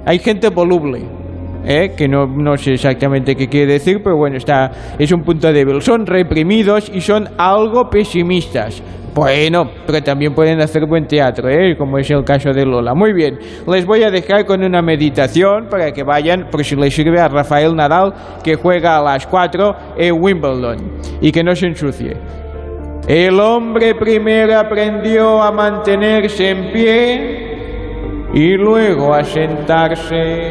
Speaker 15: Hay gente voluble. ¿eh? que no, no sé exactamente qué quiere decir, pero bueno, está, es un punto débil. Son reprimidos y son algo pesimistas. Bueno, pero también pueden hacer buen teatro, ¿eh? como es el caso de Lola. Muy bien, les voy a dejar con una meditación para que vayan, por si les sirve a Rafael Nadal, que juega a las 4 en Wimbledon, y que no se ensucie. El hombre primero aprendió a mantenerse en pie y luego a sentarse.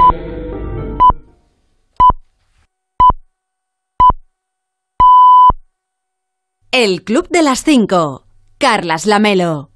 Speaker 3: El Club de las Cinco. Carlas Lamelo.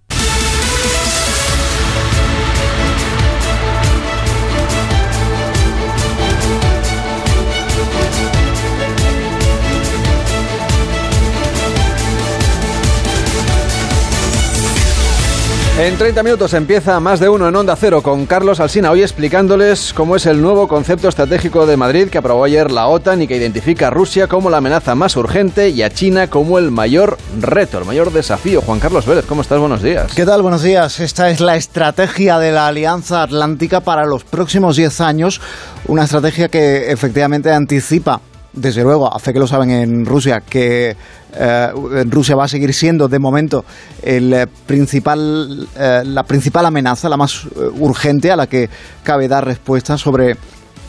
Speaker 1: En 30 minutos empieza más de uno en Onda Cero con Carlos Alsina, hoy explicándoles cómo es el nuevo concepto estratégico de Madrid que aprobó ayer la OTAN y que identifica a Rusia como la amenaza más urgente y a China como el mayor reto, el mayor desafío. Juan Carlos Vélez, ¿cómo estás? Buenos días.
Speaker 16: ¿Qué tal? Buenos días. Esta es la estrategia de la Alianza Atlántica para los próximos 10 años, una estrategia que efectivamente anticipa desde luego, hace que lo saben en Rusia, que eh, Rusia va a seguir siendo de momento el eh, principal, eh, la principal amenaza, la más urgente a la que cabe dar respuesta sobre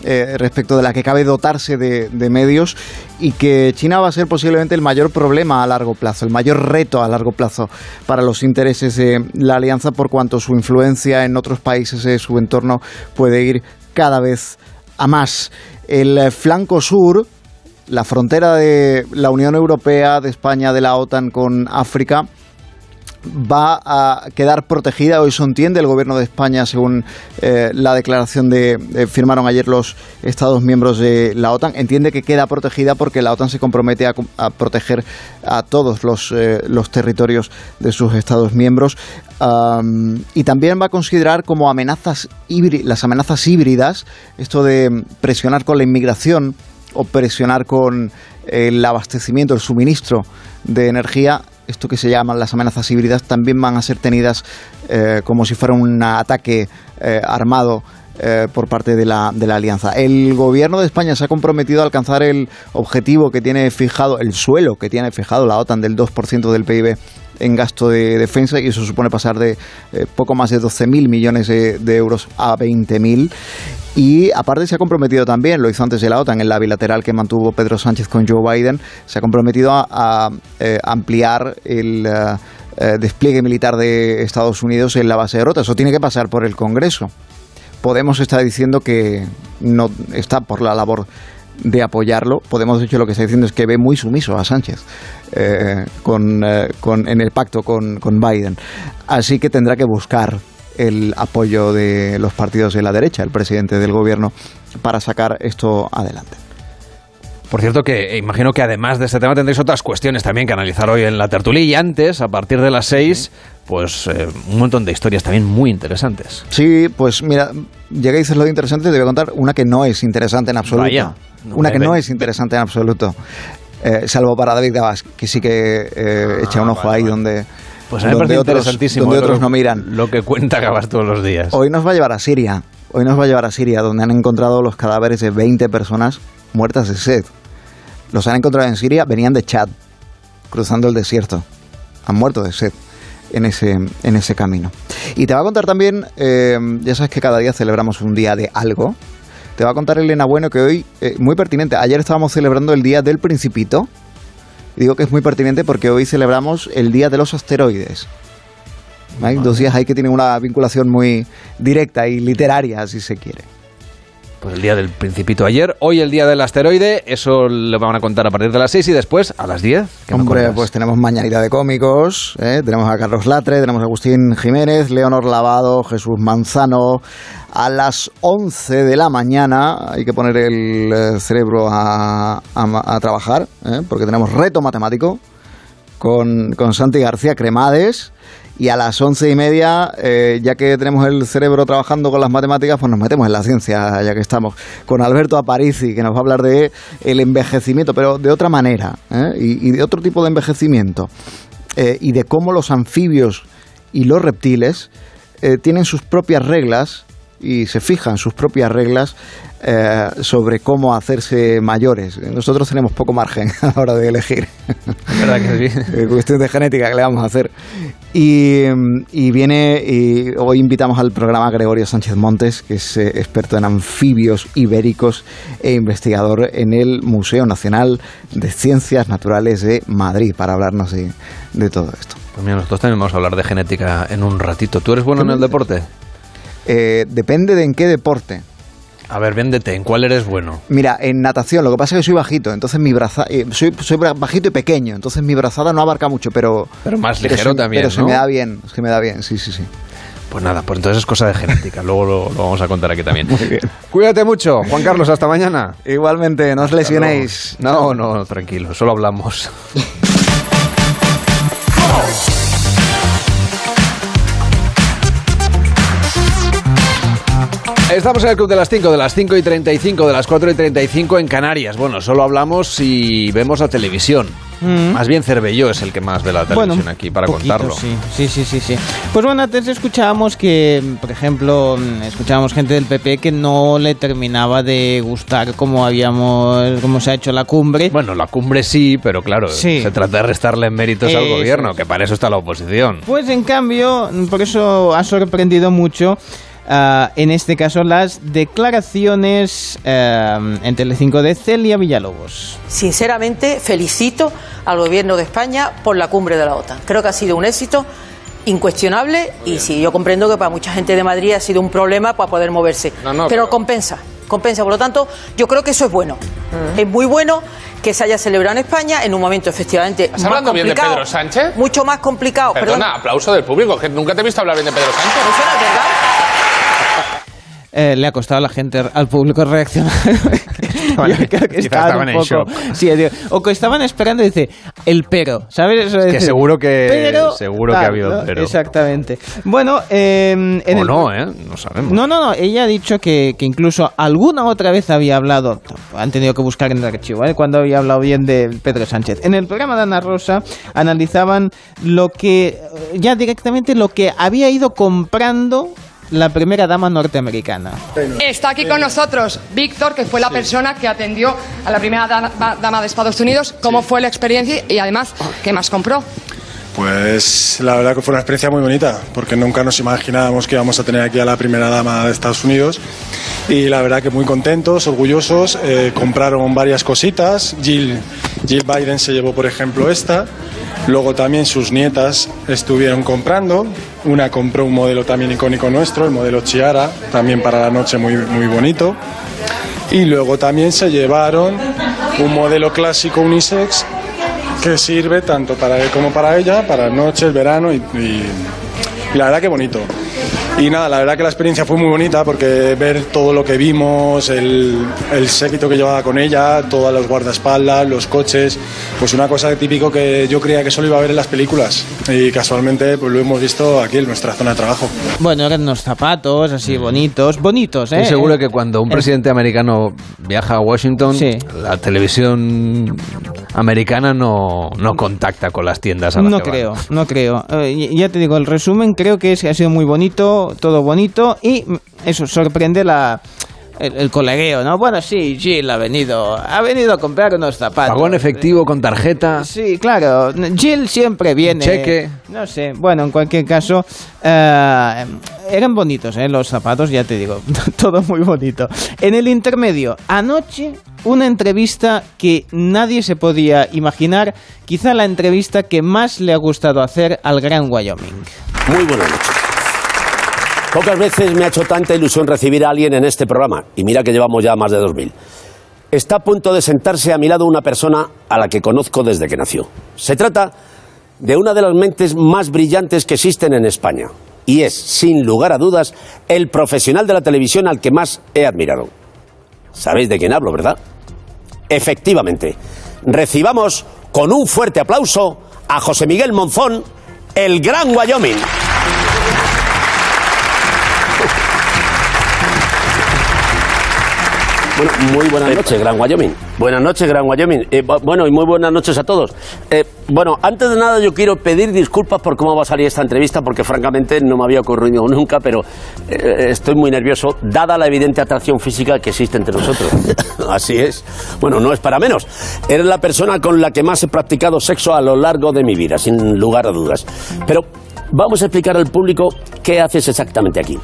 Speaker 16: respecto de la que cabe dotarse de, medios y que China va a ser posiblemente el mayor problema a largo plazo, el mayor reto a largo plazo para los intereses de la alianza por cuanto su influencia en otros países de su entorno puede ir cada vez a más. El flanco sur, la frontera de la Unión Europea, de España, de la OTAN con África va a quedar protegida. Hoy se entiende el gobierno de España, según eh, la declaración de eh, firmaron ayer los Estados miembros de la OTAN, entiende que queda protegida porque la OTAN se compromete a, proteger a todos los, eh, los, territorios de sus Estados miembros y también va a considerar como amenazas las amenazas híbridas, esto de presionar con la inmigración o presionar con el abastecimiento, el suministro de energía, esto que se llaman las amenazas híbridas, también van a ser tenidas eh, como si fuera un ataque eh, armado eh, por parte de la, de la alianza. El gobierno de España se ha comprometido a alcanzar el objetivo que tiene fijado, el suelo que tiene fijado la OTAN del 2% del PIB en gasto de defensa y eso supone pasar de eh, poco más de 12.000 millones de, euros a 20.000. Y aparte se ha comprometido también, lo hizo antes de la OTAN, en la bilateral que mantuvo Pedro Sánchez con Joe Biden, se ha comprometido a, eh, ampliar el eh, despliegue militar de Estados Unidos en la base de Rota. Eso tiene que pasar por el Congreso. Podemos estar diciendo que no está por la labor de apoyarlo. Podemos, de hecho, lo que está diciendo es que ve muy sumiso a Sánchez eh, con, eh, con, en el pacto con, con Biden. Así que tendrá que buscar el apoyo de los partidos de la derecha, el presidente del gobierno, para sacar esto adelante.
Speaker 1: Por cierto, que imagino que además de este tema tendréis otras cuestiones también que analizar hoy en la tertulia y antes, a partir de las seis, pues eh, un montón de historias también muy interesantes.
Speaker 16: Sí, pues mira, llega y dices lo de interesante, te voy a contar una que no es interesante en absoluto. Una que no es interesante en absoluto. Eh, salvo para David Gabas, que sí que eh, echa un ah, ojo ahí donde...
Speaker 1: Pues a mí me interesantísimo
Speaker 16: donde otros no miran.
Speaker 1: Lo que cuenta Gabas todos los días.
Speaker 16: Hoy nos va a llevar a Siria. Hoy nos va a llevar a Siria, donde han encontrado los cadáveres de 20 personas muertas de sed los han encontrado en Siria, venían de Chad, cruzando el desierto. Han muerto de sed en ese, en ese camino. Y te va a contar también, eh, ya sabes que cada día celebramos un día de algo. Te va a contar Elena Bueno que hoy, eh, muy pertinente, ayer estábamos celebrando el Día del Principito. Y digo que es muy pertinente porque hoy celebramos el Día de los Asteroides. Hay dos días ahí que tienen una vinculación muy directa y literaria, si se quiere.
Speaker 1: Pues el día del Principito ayer, hoy el día del asteroide, eso lo van a contar a partir de las 6 y después a las 10.
Speaker 16: Hombre, pues tenemos mañanita de cómicos, ¿eh? tenemos a Carlos Latre, tenemos a Agustín Jiménez, Leonor Lavado, Jesús Manzano. A las 11 de la mañana hay que poner el eh, cerebro a, trabajar, ¿eh? porque tenemos reto matemático con, con Santi García Cremades y a las once y media, eh, ya que tenemos el cerebro trabajando con las matemáticas, pues nos metemos en la ciencia, ya que estamos, con Alberto Aparici, que nos va a hablar de el envejecimiento, pero de otra manera, ¿eh? y, de otro tipo de envejecimiento, eh, y de cómo los anfibios y los reptiles tienen sus propias reglas y se fijan sus propias reglas eh, sobre cómo hacerse mayores. Nosotros tenemos poco margen [laughs] a la hora de elegir.
Speaker 1: ¿Verdad que sí? [laughs]
Speaker 16: Cuestión de genética que le vamos a hacer. Y, y viene, y hoy invitamos al programa Gregorio Sánchez Montes, que es eh, experto en anfibios ibéricos e investigador en el Museo Nacional de Ciencias Naturales de Madrid, para hablarnos de, de todo esto.
Speaker 1: Pues mira, nosotros también vamos a hablar de genética en un ratito. ¿Tú eres bueno en el deporte?
Speaker 16: Eh, depende de en qué deporte.
Speaker 1: A ver, véndete, ¿en cuál eres bueno?
Speaker 16: Mira, en natación, lo que pasa es que soy bajito, entonces mi braza, eh, soy, soy bajito y pequeño, entonces mi brazada no abarca mucho, pero...
Speaker 1: Pero más ligero
Speaker 16: se-
Speaker 1: también,
Speaker 16: Pero se
Speaker 1: ¿no?
Speaker 16: me da bien, es que me da bien, sí, sí, sí.
Speaker 1: Pues nada, pues entonces es cosa de genética. [laughs] Luego lo, lo vamos a contar aquí también. Muy bien. Cuídate mucho, Juan Carlos, hasta mañana.
Speaker 16: Igualmente, no os lesionéis.
Speaker 1: No, no, tranquilo, solo hablamos. [laughs] Estamos en el Club de las 5, de las 5 y 35, de las 4 y 35 en Canarias. Bueno, solo hablamos si vemos la televisión.
Speaker 4: Mm.
Speaker 1: Más bien Cervelló es el que más ve la televisión
Speaker 4: Bueno,
Speaker 1: aquí para
Speaker 4: poquito,
Speaker 1: contarlo.
Speaker 4: Sí, sí, sí, sí, sí. Pues bueno, antes escuchábamos que, por ejemplo, escuchábamos gente del PP que no le terminaba de gustar cómo habíamos, cómo se ha hecho la cumbre.
Speaker 1: Bueno, la cumbre sí, pero claro,
Speaker 4: Sí.
Speaker 1: se trata de restarle méritos al
Speaker 4: Eso
Speaker 1: gobierno,
Speaker 4: es.
Speaker 1: que para eso está la oposición.
Speaker 4: Pues en cambio, por eso ha sorprendido mucho. Ah, en este caso, las declaraciones ah, en Telecinco de Celia Villalobos.
Speaker 17: Sinceramente, felicito al Gobierno de España por la cumbre de la OTAN. Creo que ha sido un éxito incuestionable y sí, yo comprendo que para mucha gente de Madrid ha sido un problema para poder moverse.
Speaker 18: No, no,
Speaker 17: pero
Speaker 18: pero-
Speaker 17: compensa, compensa. Por lo tanto, yo creo que eso es bueno. Es muy bueno que se haya celebrado en España en un momento efectivamente
Speaker 18: ¿Estás
Speaker 17: más
Speaker 18: hablando bien de. Pedro Sánchez?
Speaker 17: Mucho más complicado.
Speaker 18: Perdona,
Speaker 17: Perdón.
Speaker 18: aplauso del público, que nunca te he visto hablar bien de Pedro Sánchez.
Speaker 17: Eso no es verdad.
Speaker 4: Eh, le ha costado a la gente, al público reaccionar. [laughs] Yo creo que
Speaker 1: Quizás
Speaker 4: estaban
Speaker 1: estaban
Speaker 4: un
Speaker 1: en shock.
Speaker 4: Sí, digo, o que estaban esperando, dice, el pero, ¿sabes? Eso de
Speaker 1: que
Speaker 4: decir,
Speaker 1: seguro que-
Speaker 4: pero,
Speaker 1: seguro que ha habido
Speaker 4: ¿no?
Speaker 1: pero.
Speaker 4: Exactamente. Bueno, eh, en
Speaker 1: o
Speaker 4: el-
Speaker 1: no, ¿eh? No sabemos.
Speaker 4: No, no, no. Ella ha dicho que, que incluso alguna otra vez había hablado. Han tenido que buscar en el archivo, ¿eh? Cuando había hablado bien de Pedro Sánchez. En el programa de Ana Rosa analizaban lo que. eh, Ya directamente lo que había ido comprando la primera dama norteamericana.
Speaker 19: Está aquí con nosotros Víctor, que fue la persona que atendió a la primera dama, de Estados Unidos. ¿Cómo fue la experiencia y además qué más compró?
Speaker 20: Pues la verdad que fue una experiencia muy bonita, porque nunca nos imaginábamos que íbamos a tener aquí a la primera dama de Estados Unidos. Y la verdad que muy contentos, orgullosos. eh, compraron varias cositas. Jill, Jill Biden se llevó, por ejemplo, esta. Luego también sus nietas estuvieron comprando. Una compró un modelo también icónico nuestro, el modelo Chiara, también para la noche muy, muy bonito. Y luego también se llevaron un modelo clásico unisex que sirve tanto para él como para ella, para noche, el verano y, y- y la verdad que bonito. Y nada, la verdad que la experiencia fue muy bonita porque ver todo lo que vimos, el, el séquito que llevaba con ella, todos los guardaespaldas, los coches, pues una cosa típico que yo creía que solo iba a ver en las películas y casualmente pues lo hemos visto aquí en nuestra zona de trabajo.
Speaker 4: Bueno, eran unos zapatos así bonitos, bonitos, ¿eh?
Speaker 1: Estoy seguro que cuando un
Speaker 4: Eh,
Speaker 1: presidente americano viaja a Washington, la televisión americana no, no contacta con las tiendas a las
Speaker 4: No
Speaker 1: que van.
Speaker 4: creo, no creo. Eh, y- ya te digo, el resumen creo que es que ha sido muy bonito, todo bonito y mm, eso sorprende la el, el colegueo, ¿no? Bueno, sí, Jill ha venido, ha venido a comprar unos zapatos.
Speaker 1: Pagó en efectivo con tarjeta.
Speaker 4: Sí, claro. Jill siempre viene.
Speaker 1: Cheque.
Speaker 4: No sé. Bueno, en cualquier caso, eh, eran bonitos, ¿eh? Los zapatos, ya te digo. [laughs] Todo muy bonito. En el intermedio, anoche, una entrevista que nadie se podía imaginar. Quizá la entrevista que más le ha gustado hacer al Gran Wyoming.
Speaker 21: Muy buenas noches. Pocas veces me ha hecho tanta ilusión recibir a alguien en este programa, y mira que llevamos ya más de 2.000. Está a punto de sentarse a mi lado una persona a la que conozco desde que nació. Se trata de una de las mentes más brillantes que existen en España, y es, sin lugar a dudas, el profesional de la televisión al que más he admirado. Sabéis de quién hablo, ¿verdad? Efectivamente. Recibamos con un fuerte aplauso a José Miguel Monzón, el Gran Wyoming. Bueno, muy buenas noches, Gran Wyoming. Buenas noches, Gran Wyoming. Eh, bu- bueno, y muy buenas noches a todos. Eh, bueno, antes de nada yo quiero pedir disculpas por cómo va a salir esta entrevista, porque francamente no me había ocurrido [laughs] nunca, pero eh, estoy muy nervioso, dada la evidente atracción física que existe entre nosotros. [laughs] Así es. Bueno, no es para menos. Eres la persona con la que más he practicado sexo a lo largo de mi vida, sin lugar a dudas. Pero vamos a explicar al público qué haces exactamente aquí.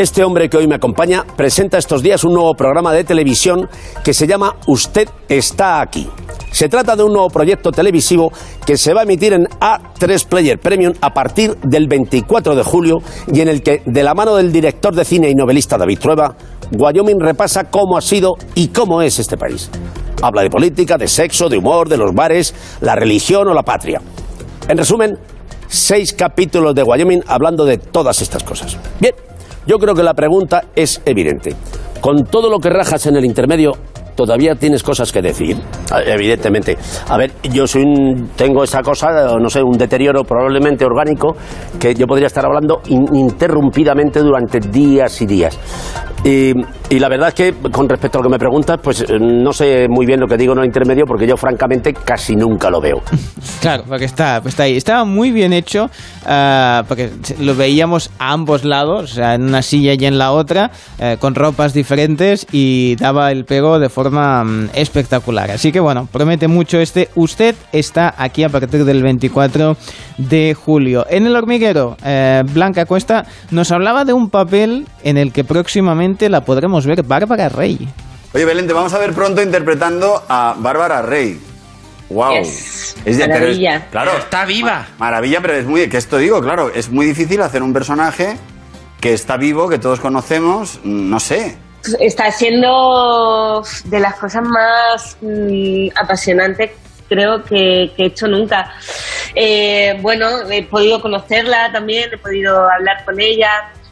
Speaker 21: Este hombre que hoy me acompaña presenta estos días un nuevo programa de televisión que se llama Usted está aquí. Se trata de un nuevo proyecto televisivo que se va a emitir en A3 Player Premium a partir del 24 de julio y en el que, de la mano del director de cine y novelista David Trueba, Wyoming repasa cómo ha sido y cómo es este país. Habla de política, de sexo, de humor, de los bares, la religión o la patria. En resumen, seis capítulos de Wyoming hablando de todas estas cosas. Bien, yo creo que la pregunta es evidente. Con todo lo que rajas en el intermedio, ¿todavía tienes cosas que decir? Evidentemente. A ver, yo soy un- tengo esa cosa, no sé, un deterioro probablemente orgánico, que yo podría estar hablando in- interrumpidamente durante días y días. Y, y la verdad es que, con respecto a lo que me preguntas, pues eh, no sé muy bien lo que digo el intermedio, porque yo francamente casi nunca lo veo. [laughs]
Speaker 4: Claro, porque está, está ahí. Estaba muy bien hecho, ah, porque lo veíamos a ambos lados, o sea, en una silla y en la otra, eh, con ropas diferentes y daba el pego de forma mm, espectacular. Así que bueno, promete mucho este. Usted está aquí a partir del 24 de julio. En el hormiguero, eh, Blanca Cuesta nos hablaba de un papel en el que próximamente la podremos ver Bárbara Rey.
Speaker 22: Oye, Belén, te vamos a ver pronto interpretando a Bárbara Rey. ¡Wow!
Speaker 23: Yes.
Speaker 22: Es de- pero es-
Speaker 23: Maravilla.
Speaker 22: claro. Está viva. Maravilla, pero es muy. Que esto digo, claro, es muy difícil hacer un personaje que está vivo, que todos conocemos, no sé.
Speaker 23: Está siendo de las cosas más mm, apasionantes creo que, que he hecho nunca. Eh, bueno, he podido conocerla también, he podido hablar con ella,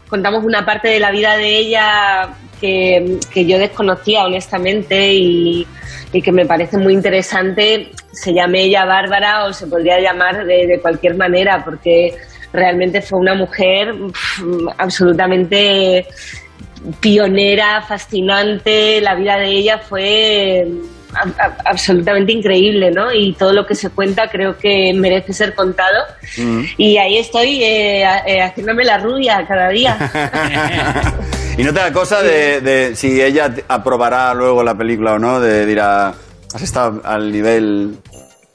Speaker 23: contamos una parte de la vida de ella que, que yo desconocía honestamente y, que me parece muy interesante. Se llame ella Bárbara o se podría llamar de, cualquier manera porque realmente fue una mujer absolutamente pionera, fascinante, la vida de ella fue absolutamente increíble, ¿no? Y todo lo que se cuenta creo que merece ser contado. Y ahí estoy eh, eh, haciéndome la rubia cada día. [laughs]
Speaker 22: y no te da cosa de, de si ella aprobará luego la película o no, de dirá, has estado al nivel...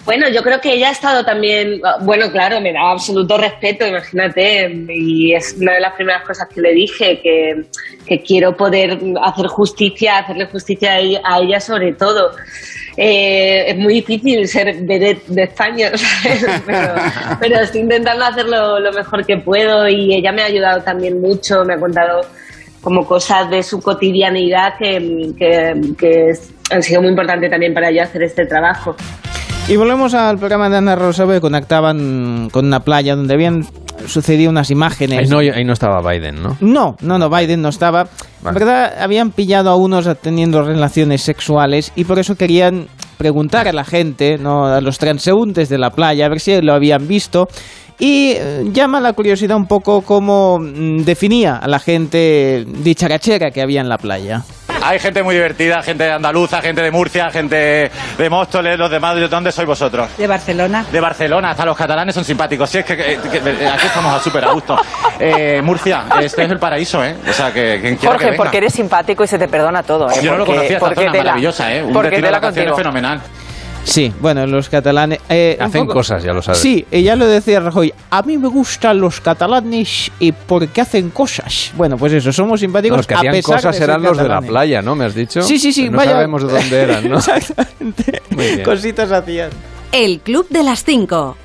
Speaker 23: Bueno, yo creo que ella ha estado también, bueno, claro, me da absoluto respeto, imagínate, y es una de las primeras cosas que le dije, que, quiero poder hacer justicia, hacerle justicia a ella, a ella sobre todo. Eh, es muy difícil ser vedette de España, [laughs] ¿sabes? Pero, pero estoy intentando hacerlo lo mejor que puedo y ella me ha ayudado también mucho, me ha contado como cosas de su cotidianidad que, que, que han sido muy importantes también para yo hacer este trabajo.
Speaker 4: Y volvemos al programa de Ana Rosa que conectaban con una playa donde habían sucedido unas imágenes.
Speaker 10: Ahí no, ahí no estaba Biden, ¿no?
Speaker 4: No, no, no, Biden no estaba. Verdad, habían pillado a unos teniendo relaciones sexuales y por eso querían preguntar a la gente, ¿no? a los transeúntes de la playa, a ver si lo habían visto. Y eh, llama la curiosidad un poco cómo mm, definía a la gente dicharachera que había en la playa.
Speaker 24: Hay gente muy divertida, gente de andaluza, gente de Murcia, gente de Móstoles, los demás. ¿De dónde sois vosotros?
Speaker 25: De Barcelona.
Speaker 24: De Barcelona, hasta los catalanes son simpáticos. Sí, es que, que- que- aquí estamos a súper a gusto. Eh, Murcia, este es el paraíso, ¿eh? O sea, que quien quiera que
Speaker 26: Jorge,
Speaker 24: venga.
Speaker 26: porque eres simpático y se te perdona todo. ¿eh?
Speaker 24: Yo no lo
Speaker 26: Porque-
Speaker 24: conocía, esta
Speaker 26: porque
Speaker 24: zona
Speaker 26: tela.
Speaker 24: maravillosa, ¿eh? Un
Speaker 26: Porque
Speaker 24: destino de vacaciones
Speaker 26: contigo.
Speaker 24: fenomenal.
Speaker 4: Sí, bueno, los catalanes... eh,
Speaker 10: Hacen
Speaker 4: poco-
Speaker 10: cosas, ya lo sabes.
Speaker 4: Sí, ella lo decía Rajoy. A mí me gustan los catalanes y porque hacen cosas. Bueno, pues eso, somos simpáticos
Speaker 10: Los que
Speaker 4: a
Speaker 10: hacían
Speaker 4: pesar
Speaker 10: cosas
Speaker 4: de
Speaker 10: eran los de la playa, ¿no? ¿Me has dicho?
Speaker 4: Sí, sí, sí,
Speaker 10: No
Speaker 4: vaya-
Speaker 10: sabemos de dónde eran, ¿no? [laughs]
Speaker 4: Exactamente. Cositas hacían.
Speaker 3: El Club de las 5.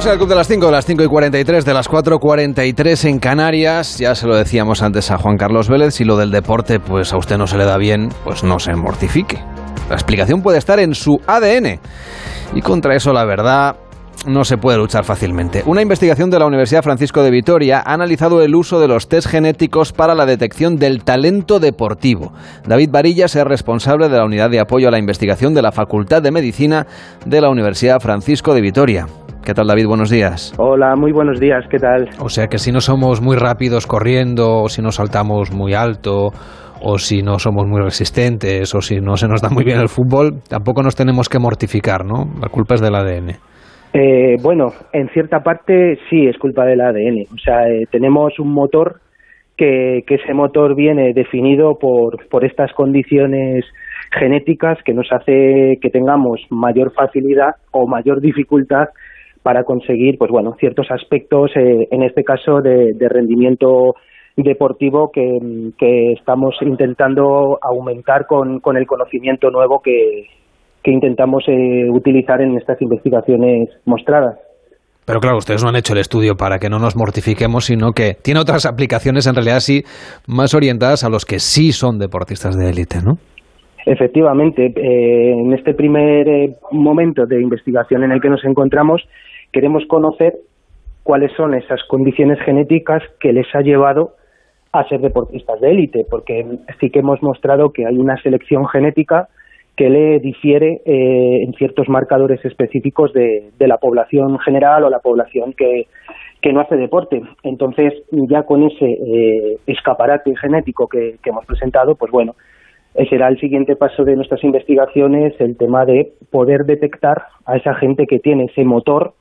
Speaker 1: Estamos en el Club de las 5, de las 5 y 43, de las 4.43 en Canarias. Ya se lo decíamos antes a Juan Carlos Vélez, si lo del deporte pues a usted no se le da bien, pues no se mortifique. La explicación puede estar en su ADN. Y contra eso la verdad
Speaker 27: no se puede luchar fácilmente. Una investigación de la Universidad Francisco de Vitoria ha analizado el uso de los test genéticos para la detección del talento deportivo. David Varillas es responsable de la unidad de apoyo a la investigación de la Facultad de Medicina de la Universidad Francisco de Vitoria. ¿Qué tal David? Buenos días.
Speaker 28: Hola, muy buenos días, ¿qué tal?
Speaker 1: O sea que si no somos muy rápidos corriendo, o si no saltamos muy alto, o si no somos muy resistentes, o si no se nos da muy bien el fútbol, tampoco nos tenemos que mortificar, ¿no? La culpa es del ADN.
Speaker 28: Eh, bueno, en cierta parte sí es culpa del ADN. O sea, eh, tenemos un motor que, que ese motor viene definido por, por estas condiciones genéticas que nos hace que tengamos mayor facilidad o mayor dificultad para conseguir, pues bueno, ciertos aspectos, eh, en este caso de, rendimiento deportivo que, estamos intentando aumentar con, con el conocimiento nuevo que, que intentamos eh, utilizar en estas investigaciones mostradas.
Speaker 1: Pero claro, ustedes no han hecho el estudio para que no nos mortifiquemos, sino que tiene otras aplicaciones en realidad sí más orientadas a los que sí son deportistas de élite, ¿no?
Speaker 28: Efectivamente, eh, en este primer eh, momento de investigación en el que nos encontramos, queremos conocer cuáles son esas condiciones genéticas que les ha llevado a ser deportistas de élite, porque sí que hemos mostrado que hay una selección genética que le difiere eh, en ciertos marcadores específicos de, de, la población general o la población que, que, no hace deporte. Entonces, ya con ese eh, escaparate genético que, que, hemos presentado, pues bueno, será el siguiente paso de nuestras investigaciones el tema de poder detectar a esa gente que tiene ese motor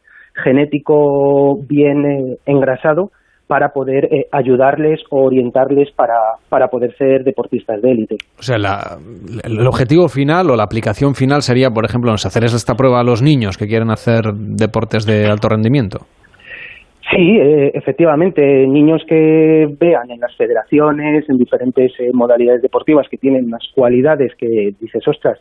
Speaker 28: genético bien eh, engrasado para poder eh, ayudarles o orientarles para, para, poder ser deportistas de élite.
Speaker 1: O sea, la, el objetivo final o la aplicación final sería, por ejemplo, hacer esta prueba a los niños que quieren hacer deportes de alto rendimiento.
Speaker 28: Sí, eh, efectivamente, niños que vean en las federaciones, en diferentes eh, modalidades deportivas que tienen unas cualidades que dices, ostras,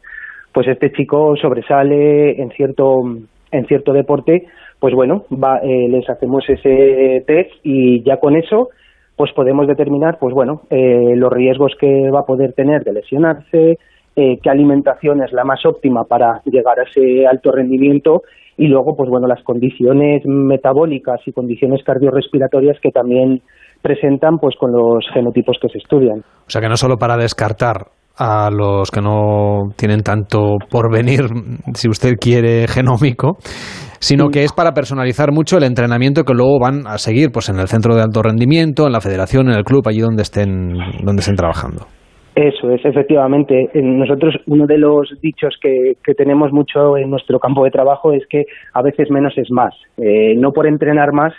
Speaker 28: pues este chico sobresale en cierto, en cierto deporte, pues bueno, va, eh, les hacemos ese test y ya con eso pues podemos determinar pues bueno eh, los riesgos que va a poder tener de lesionarse, eh, qué alimentación es la más óptima para llegar a ese alto rendimiento y luego pues bueno las condiciones metabólicas y condiciones cardiorrespiratorias que también presentan pues con los genotipos que se estudian.
Speaker 1: O sea que no solo para descartar a los que no tienen tanto porvenir, si usted quiere, genómico, sino que es para personalizar mucho el entrenamiento que luego van a seguir pues en el centro de alto rendimiento, en la federación, en el club, allí donde estén, donde estén trabajando.
Speaker 28: Eso es, efectivamente. Nosotros, uno de los dichos que, tenemos mucho en nuestro campo de trabajo es que a veces menos es más. Eh, no por entrenar más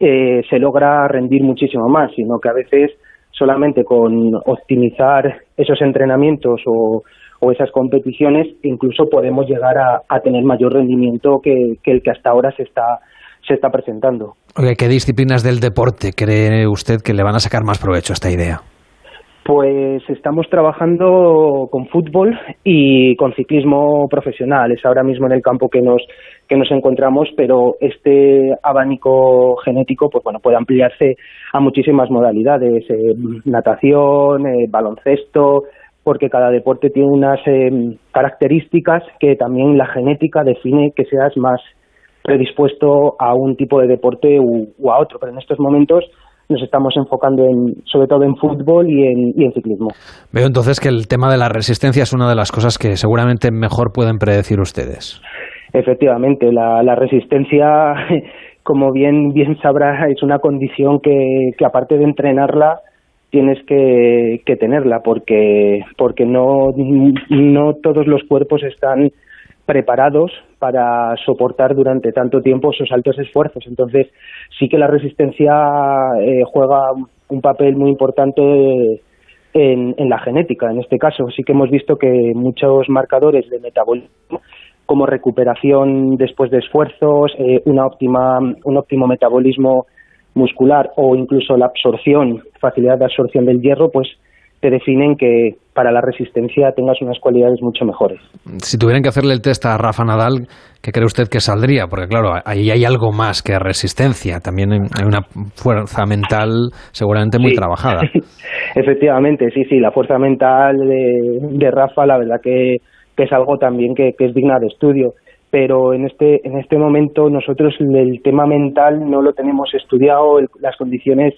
Speaker 28: eh, se logra rendir muchísimo más, sino que a veces solamente con optimizar esos entrenamientos o, o esas competiciones, incluso podemos llegar a, tener mayor rendimiento que, el que hasta ahora se está, se está presentando.
Speaker 1: ¿Qué disciplinas del deporte cree usted que le van a sacar más provecho a esta idea?
Speaker 28: Pues estamos trabajando con fútbol y con ciclismo profesional. Es ahora mismo en el campo que nos que nos encontramos, pero este abanico genético, pues bueno, puede ampliarse a muchísimas modalidades: eh, natación, eh, baloncesto, porque cada deporte tiene unas eh, características que también la genética define que seas más predispuesto a un tipo de deporte u, u a otro. Pero en estos momentos nos estamos enfocando en, sobre todo en fútbol y en, y en, ciclismo.
Speaker 1: Veo entonces que el tema de la resistencia es una de las cosas que seguramente mejor pueden predecir ustedes.
Speaker 28: Efectivamente, la, la resistencia, [laughs] como bien, bien sabrá, es una condición que, que aparte de entrenarla, tienes que, que tenerla, porque, porque no, no todos los cuerpos están preparados para soportar durante tanto tiempo esos altos esfuerzos. Entonces, sí que la resistencia eh, juega un papel muy importante en, la genética. En este caso, sí que hemos visto que muchos marcadores de metabolismo, como recuperación después de esfuerzos, eh, una óptima, un óptimo metabolismo muscular o incluso la absorción, facilidad de absorción del hierro, pues te definen que para la resistencia tengas unas cualidades mucho mejores.
Speaker 1: Si tuvieran que hacerle el test a Rafa Nadal, ¿qué cree usted que saldría? Porque claro, ahí hay algo más que resistencia, también hay una fuerza mental seguramente muy
Speaker 28: sí.
Speaker 1: trabajada. [laughs]
Speaker 28: Efectivamente, sí, sí, la fuerza mental de, de Rafa, la verdad que, que es algo también que, que, es digna de estudio. pero en este, en este momento nosotros el tema mental no lo tenemos estudiado, el- las condiciones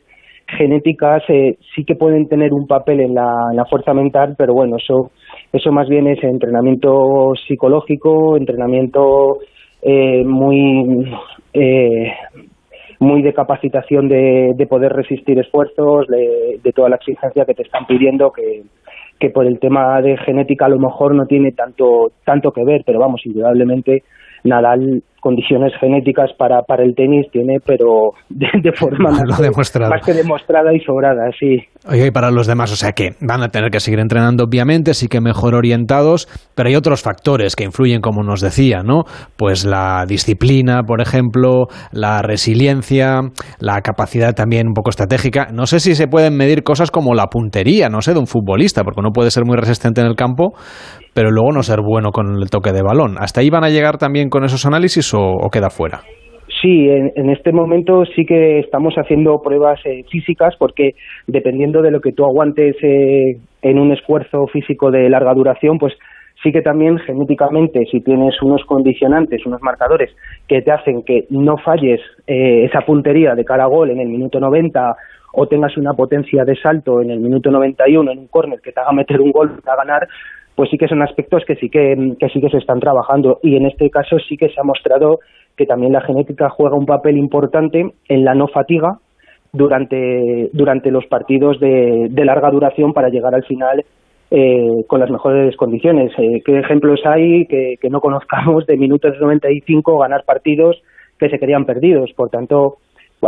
Speaker 28: genéticas eh, sí que pueden tener un papel en la, fuerza mental, pero bueno, eso, eso más bien es entrenamiento psicológico, entrenamiento eh, muy, eh, muy de capacitación de, de poder resistir esfuerzos, de, de toda la exigencia que te están pidiendo, que, que por el tema de genética a lo mejor no tiene tanto, tanto que ver, pero vamos, indudablemente Nadal condiciones genéticas para, para el tenis tiene, pero [laughs] de, de forma que- más que demostrada y sobrada, sí.
Speaker 1: Oye, y para los demás, o sea que van a tener que seguir entrenando, obviamente, sí que mejor orientados, pero hay otros factores que influyen, como nos decía, ¿no? Pues la disciplina, por ejemplo, la resiliencia, la capacidad también un poco estratégica. No sé si se pueden medir cosas como la puntería, no sé, de un futbolista, porque uno puede ser muy resistente en el campo, pero luego no ser bueno con el toque de balón. ¿Hasta ahí van a llegar también con esos análisis o, queda fuera?
Speaker 28: Sí, en, en este momento sí que estamos haciendo pruebas eh, físicas porque dependiendo de lo que tú aguantes eh, en un esfuerzo físico de larga duración, pues sí que también genéticamente si tienes unos condicionantes, unos marcadores que te hacen que no falles eh, esa puntería de cara a gol en el minuto 90 o tengas una potencia de salto en el minuto 91 en un córner que te haga meter un gol, haga ganar, pues sí que son aspectos que sí que, que sí que se están trabajando y en este caso sí que se ha mostrado que también la genética juega un papel importante en la no fatiga durante, durante los partidos de, de larga duración para llegar al final eh, con las mejores condiciones. Eh, ¿Qué ejemplos hay que, que no conozcamos de minutos 95 ganar partidos que se querían perdidos? Por tanto,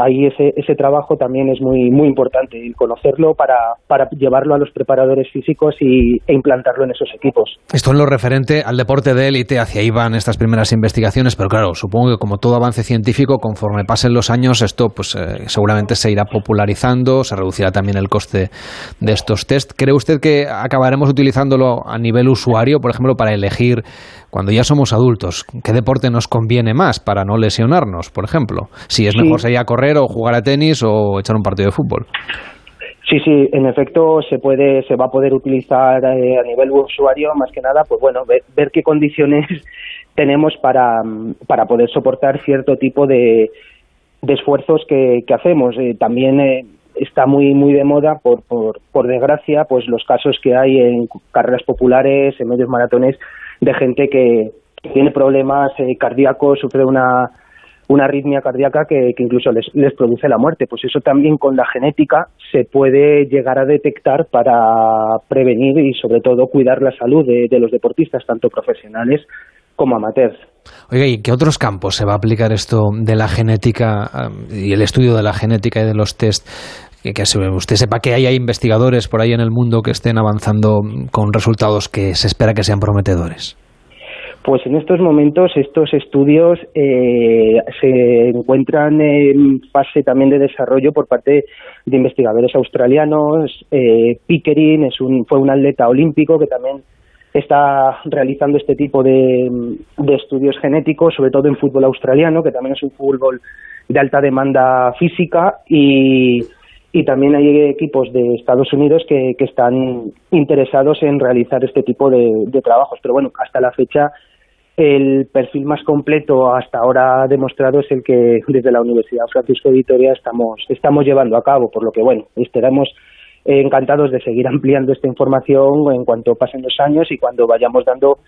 Speaker 28: ahí ese, ese trabajo también es muy muy importante, el conocerlo para, para llevarlo a los preparadores físicos y, e implantarlo en esos equipos.
Speaker 1: Esto en lo referente al deporte de élite, hacia ahí van estas primeras investigaciones, pero claro, supongo que como todo avance científico, conforme pasen los años, esto pues eh, seguramente se irá popularizando, se reducirá también el coste de estos test. ¿Cree usted que acabaremos utilizándolo a nivel usuario, por ejemplo, para elegir cuando ya somos adultos, qué deporte nos conviene más para no lesionarnos, por ejemplo? Si es
Speaker 28: Sí.
Speaker 1: mejor salir a correr o jugar a tenis o echar un partido de fútbol.
Speaker 28: Sí, sí, en efecto se puede, se va a poder utilizar eh, a nivel usuario, más que nada, pues bueno, ver, ver qué condiciones [laughs] tenemos para, para poder soportar cierto tipo de, de esfuerzos que, que hacemos. Eh, también eh, está muy muy de moda, por, por, por desgracia, pues los casos que hay en carreras populares, en medios maratones, de gente que tiene problemas eh, cardíacos, sufre una una arritmia cardíaca que, que incluso les, les produce la muerte. Pues eso también con la genética se puede llegar a detectar para prevenir y sobre todo cuidar la salud de, de los deportistas, tanto profesionales como amateurs.
Speaker 1: Oiga, ¿y qué otros campos se va a aplicar esto de la genética ah, y el estudio de la genética y de los test? Que, que usted sepa que hay, hay investigadores por ahí en el mundo que estén avanzando con resultados que se espera que sean prometedores.
Speaker 28: Pues en estos momentos estos estudios eh, se encuentran en fase también de desarrollo por parte de investigadores australianos. Eh, Pickering es un, fue un atleta olímpico que también está realizando este tipo de, de estudios genéticos, sobre todo en fútbol australiano, que también es un fútbol de alta demanda física y, y también hay equipos de Estados Unidos que, están interesados en realizar este tipo de, de trabajos. Pero bueno, hasta la fecha el perfil más completo hasta ahora demostrado es el que desde la Universidad Francisco de Vitoria estamos, estamos llevando a cabo, por lo que bueno, estaremos eh, encantados de seguir [laughs] ampliando esta información en cuanto pasen los años y cuando vayamos dando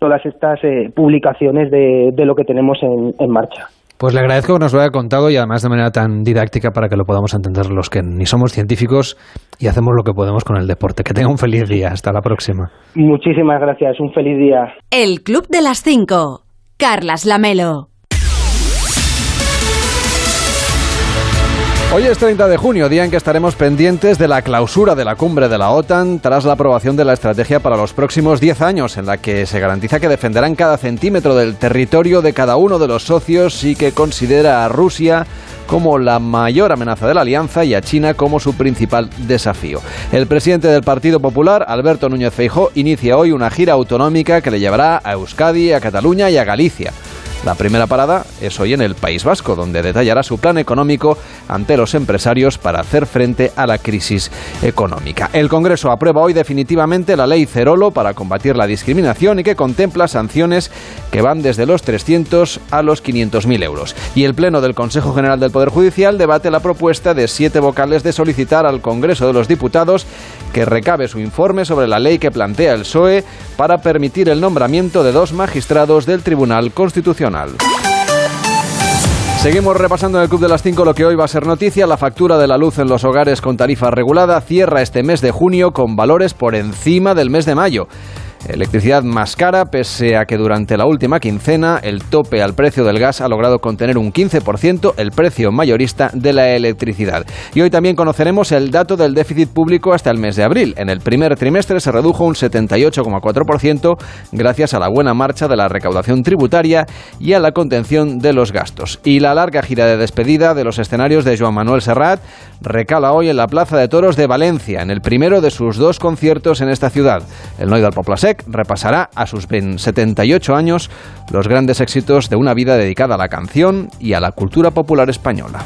Speaker 28: todas estas eh, publicaciones de, de lo que tenemos en, en marcha.
Speaker 1: Pues le agradezco que nos lo haya contado y además de manera tan didáctica para que lo podamos entender los que ni somos científicos y hacemos lo que podemos con el deporte. Que tenga un feliz día. Hasta la próxima.
Speaker 28: Muchísimas gracias, un feliz día.
Speaker 3: El Club de las Cinco. Carlas Lamelo.
Speaker 29: Hoy es 30 de junio, día en que estaremos pendientes de la clausura de la cumbre de la OTAN tras la aprobación de la estrategia para los próximos 10 años, en la que se garantiza que defenderán cada centímetro del territorio de cada uno de los socios y que considera a Rusia como la mayor amenaza de la alianza y a China como su principal desafío. El presidente del Partido Popular, Alberto Núñez Feijó, inicia hoy una gira autonómica que le llevará a Euskadi, a Cataluña y a Galicia.
Speaker 1: La primera parada es hoy en el País Vasco, donde detallará su plan económico ante los empresarios para hacer frente a la crisis económica. El Congreso aprueba hoy definitivamente la ley Cerolo para combatir la discriminación y que contempla sanciones que van desde los 300 a los 500.000 euros. Y el Pleno del Consejo General del Poder Judicial debate la propuesta de siete vocales de solicitar al Congreso de los Diputados que recabe su informe sobre la ley que plantea el PSOE para permitir el nombramiento de dos magistrados del Tribunal Constitucional. Seguimos repasando en el Club de las 5 lo que hoy va a ser noticia. La factura de la luz en los hogares con tarifa regulada cierra este mes de junio con valores por encima del mes de mayo. Electricidad más cara, pese a que durante la última quincena el tope al precio del gas ha logrado contener un 15% el precio mayorista de la electricidad. Y hoy también conoceremos el dato del déficit público hasta el mes de abril. En el primer trimestre se redujo un 78,4% gracias a la buena marcha de la recaudación tributaria y a la contención de los gastos. Y la larga gira de despedida de los escenarios de Joan Manuel Serrat recala hoy en la Plaza de Toros de Valencia, en el primero de sus dos conciertos en esta ciudad. El Noy del Repasará a sus 78 años los grandes éxitos de una vida dedicada a la canción y a la cultura popular española.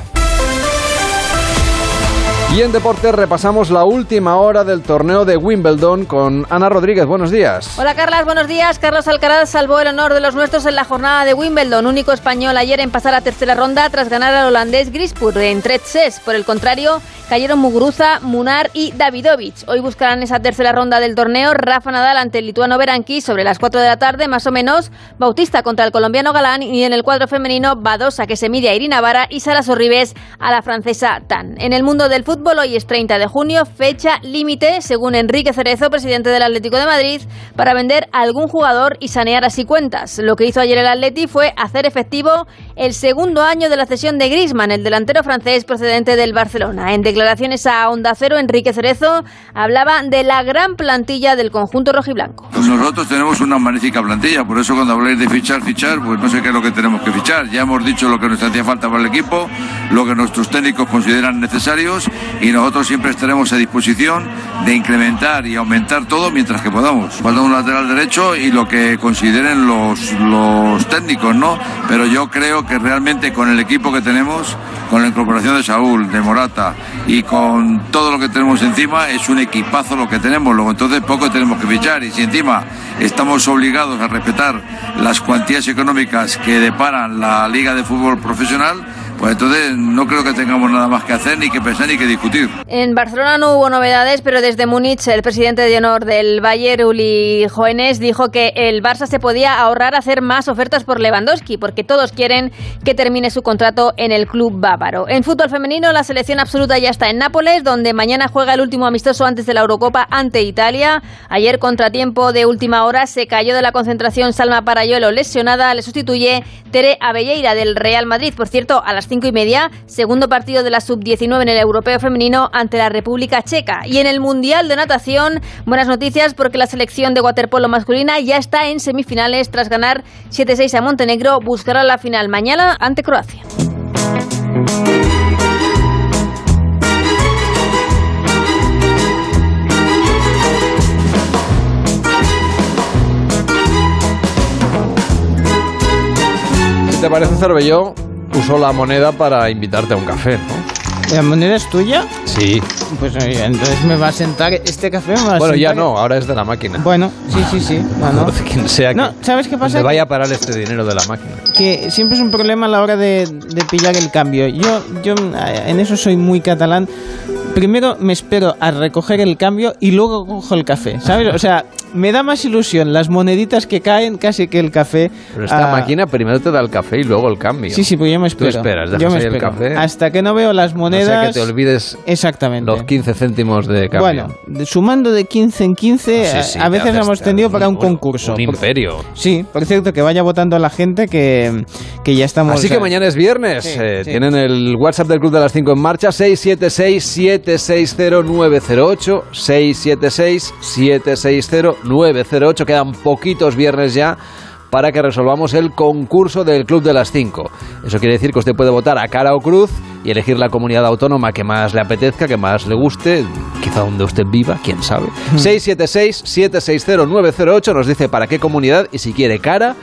Speaker 1: Y en deportes repasamos la última hora del torneo de Wimbledon con Ana Rodríguez. Buenos días.
Speaker 7: Hola Carlas, buenos días. Carlos Alcaraz salvó el honor de los nuestros en la jornada de Wimbledon, único español ayer en pasar a tercera ronda tras ganar al holandés Grispur en tres sets. Por el contrario, cayeron Muguruza, Munar y Davidovich. Hoy buscarán esa tercera ronda del torneo Rafa Nadal ante el lituano Beranqui sobre las 4 de la tarde, más o menos, Bautista contra el colombiano Galán y en el cuadro femenino Badosa que se mide a Irina Vara y Sara Sorribes a la francesa Tan. En el mundo del fútbol hoy es 30 de junio, fecha límite, según Enrique Cerezo, presidente del Atlético de Madrid, para vender a algún jugador y sanear así cuentas. Lo que hizo ayer el Atleti fue hacer efectivo el segundo año de la cesión de Griezmann, el delantero francés procedente del Barcelona. En declaraciones a Onda Cero, Enrique Cerezo hablaba de la gran plantilla del conjunto rojiblanco.
Speaker 30: Pues nosotros tenemos una magnífica plantilla, por eso cuando habláis de fichar, fichar, pues no sé qué es lo que tenemos que fichar. Ya hemos dicho lo que nos hacía falta para el equipo, lo que nuestros técnicos consideran necesarios y nosotros siempre estaremos a disposición de incrementar y aumentar todo mientras que podamos. Falta un lateral derecho y lo que consideren los, técnicos, ¿no? Pero yo creo que realmente con el equipo que tenemos, con la incorporación de Saúl, de Morata y con todo lo que tenemos encima, es un equipazo lo que tenemos. Luego entonces poco tenemos que fichar y si encima estamos obligados a respetar las cuantías económicas que deparan la Liga de Fútbol Profesional, pues entonces no creo que tengamos nada más que hacer, ni que pensar, ni que discutir.
Speaker 7: En Barcelona no hubo novedades, pero desde Múnich el presidente de honor del Bayern, Uli Joenes, dijo que el Barça se podía ahorrar hacer más ofertas por Lewandowski, porque todos quieren que termine su contrato en el club bávaro. En fútbol femenino, la selección absoluta ya está en Nápoles, donde mañana juega el último amistoso antes de la Eurocopa ante Italia. Ayer, contratiempo de última hora, se cayó de la concentración Salma Parayuelo lesionada, le sustituye Tere Abelleira del Real Madrid. Por cierto, a las cinco y media, segundo partido de la sub-19 en el Europeo Femenino ante la República Checa. Y en el Mundial de Natación, buenas noticias porque la selección de waterpolo masculina ya está en semifinales tras ganar 7-6 a Montenegro. Buscará la final mañana ante Croacia.
Speaker 1: Te parece, Cervelló usó la moneda para invitarte a un café, ¿no?
Speaker 4: ¿La moneda es tuya?
Speaker 1: Sí.
Speaker 4: Pues oye, entonces me va a sentar este café. Me va a
Speaker 1: Bueno, ya no, ahora es de la máquina.
Speaker 4: Bueno, sí, sí, sí. [laughs] No, no.
Speaker 1: De quien sea
Speaker 4: No,
Speaker 1: que
Speaker 4: ¿sabes qué pasa?
Speaker 1: donde vaya a parar este dinero de la máquina.
Speaker 4: que siempre es un problema a la hora de, de pillar el cambio. Yo, yo eh, en eso soy muy catalán. Primero me espero a recoger el cambio y luego cojo el café, ¿sabes? O sea, me da más ilusión las moneditas que caen casi que el café.
Speaker 1: Pero esta
Speaker 4: Ah,
Speaker 1: máquina primero te da el café y luego el cambio.
Speaker 4: Sí, sí, pues yo me
Speaker 1: Tú
Speaker 4: espero.
Speaker 1: esperas,
Speaker 4: yo
Speaker 1: dejas
Speaker 4: me
Speaker 1: ahí el café.
Speaker 4: Hasta que no veo las monedas.
Speaker 1: sea que te olvides
Speaker 4: Exactamente.
Speaker 1: los 15 céntimos de cambio.
Speaker 4: Bueno, sumando de 15 en 15,
Speaker 1: Sí,
Speaker 4: a-
Speaker 1: sí,
Speaker 4: a
Speaker 1: te
Speaker 4: veces hemos tenido para un concurso.
Speaker 1: un
Speaker 4: Por-
Speaker 1: imperio.
Speaker 4: Sí, por cierto, que vaya votando la gente que, que ya estamos.
Speaker 1: Así que mañana es viernes.
Speaker 4: Sí,
Speaker 1: Eh. Tienen el WhatsApp del Club de las 5 en marcha. 676-760-908. 676-760-908. Quedan poquitos viernes ya para que resolvamos el concurso del Club de las 5. Eso quiere decir que usted puede votar a cara o cruz y elegir la comunidad autónoma que más le apetezca, que más le guste, quizá donde usted viva, quién sabe. 676-760-908 nos dice para qué comunidad y si quiere cara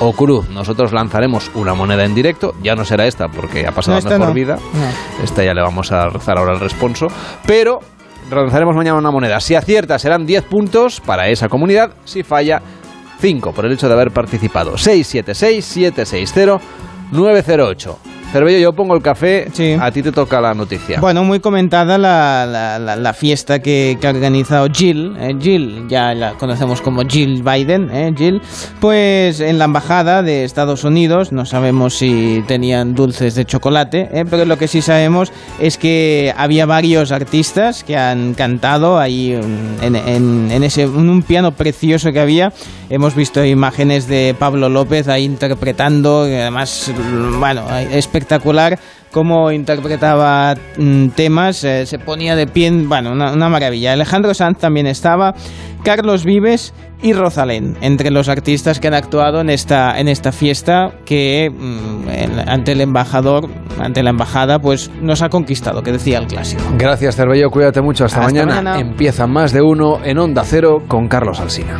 Speaker 1: o cruz. Nosotros lanzaremos una moneda en directo, ya no será esta porque ha pasado
Speaker 4: No,
Speaker 1: mejor
Speaker 4: no.
Speaker 1: vida.
Speaker 4: No.
Speaker 1: Esta ya le vamos a rezar ahora el responso. Pero lanzaremos mañana una moneda. Si acierta serán 10 puntos para esa comunidad. Si falla, 5 por el hecho de haber participado. 676-760-908. Cervello, yo pongo el café, a ti te toca la noticia.
Speaker 4: Bueno, muy comentada la, la- la- la fiesta que, que ha organizado Jill. eh, Jill, ya la conocemos como Jill Biden, eh, Jill. Pues en la embajada de Estados Unidos, no sabemos si tenían dulces de chocolate, eh, pero lo que sí sabemos es que había varios artistas que han cantado ahí en, en- en ese, en un piano precioso que había. Hemos visto imágenes de Pablo López ahí interpretando, además, bueno, espectacular cómo interpretaba mm, temas, eh, se ponía de pie, bueno, una, una maravilla. Alejandro Sanz también estaba, Carlos Vives y Rosalén, entre los artistas que han actuado en esta, en esta fiesta que mm, el- ante el embajador, ante la embajada, pues nos ha conquistado, que decía el clásico.
Speaker 1: Gracias, Cervello. Cuídate mucho. Hasta,
Speaker 4: Hasta
Speaker 1: mañana.
Speaker 4: mañana.
Speaker 1: Empieza más de uno en Onda Cero con Carlos Alsina.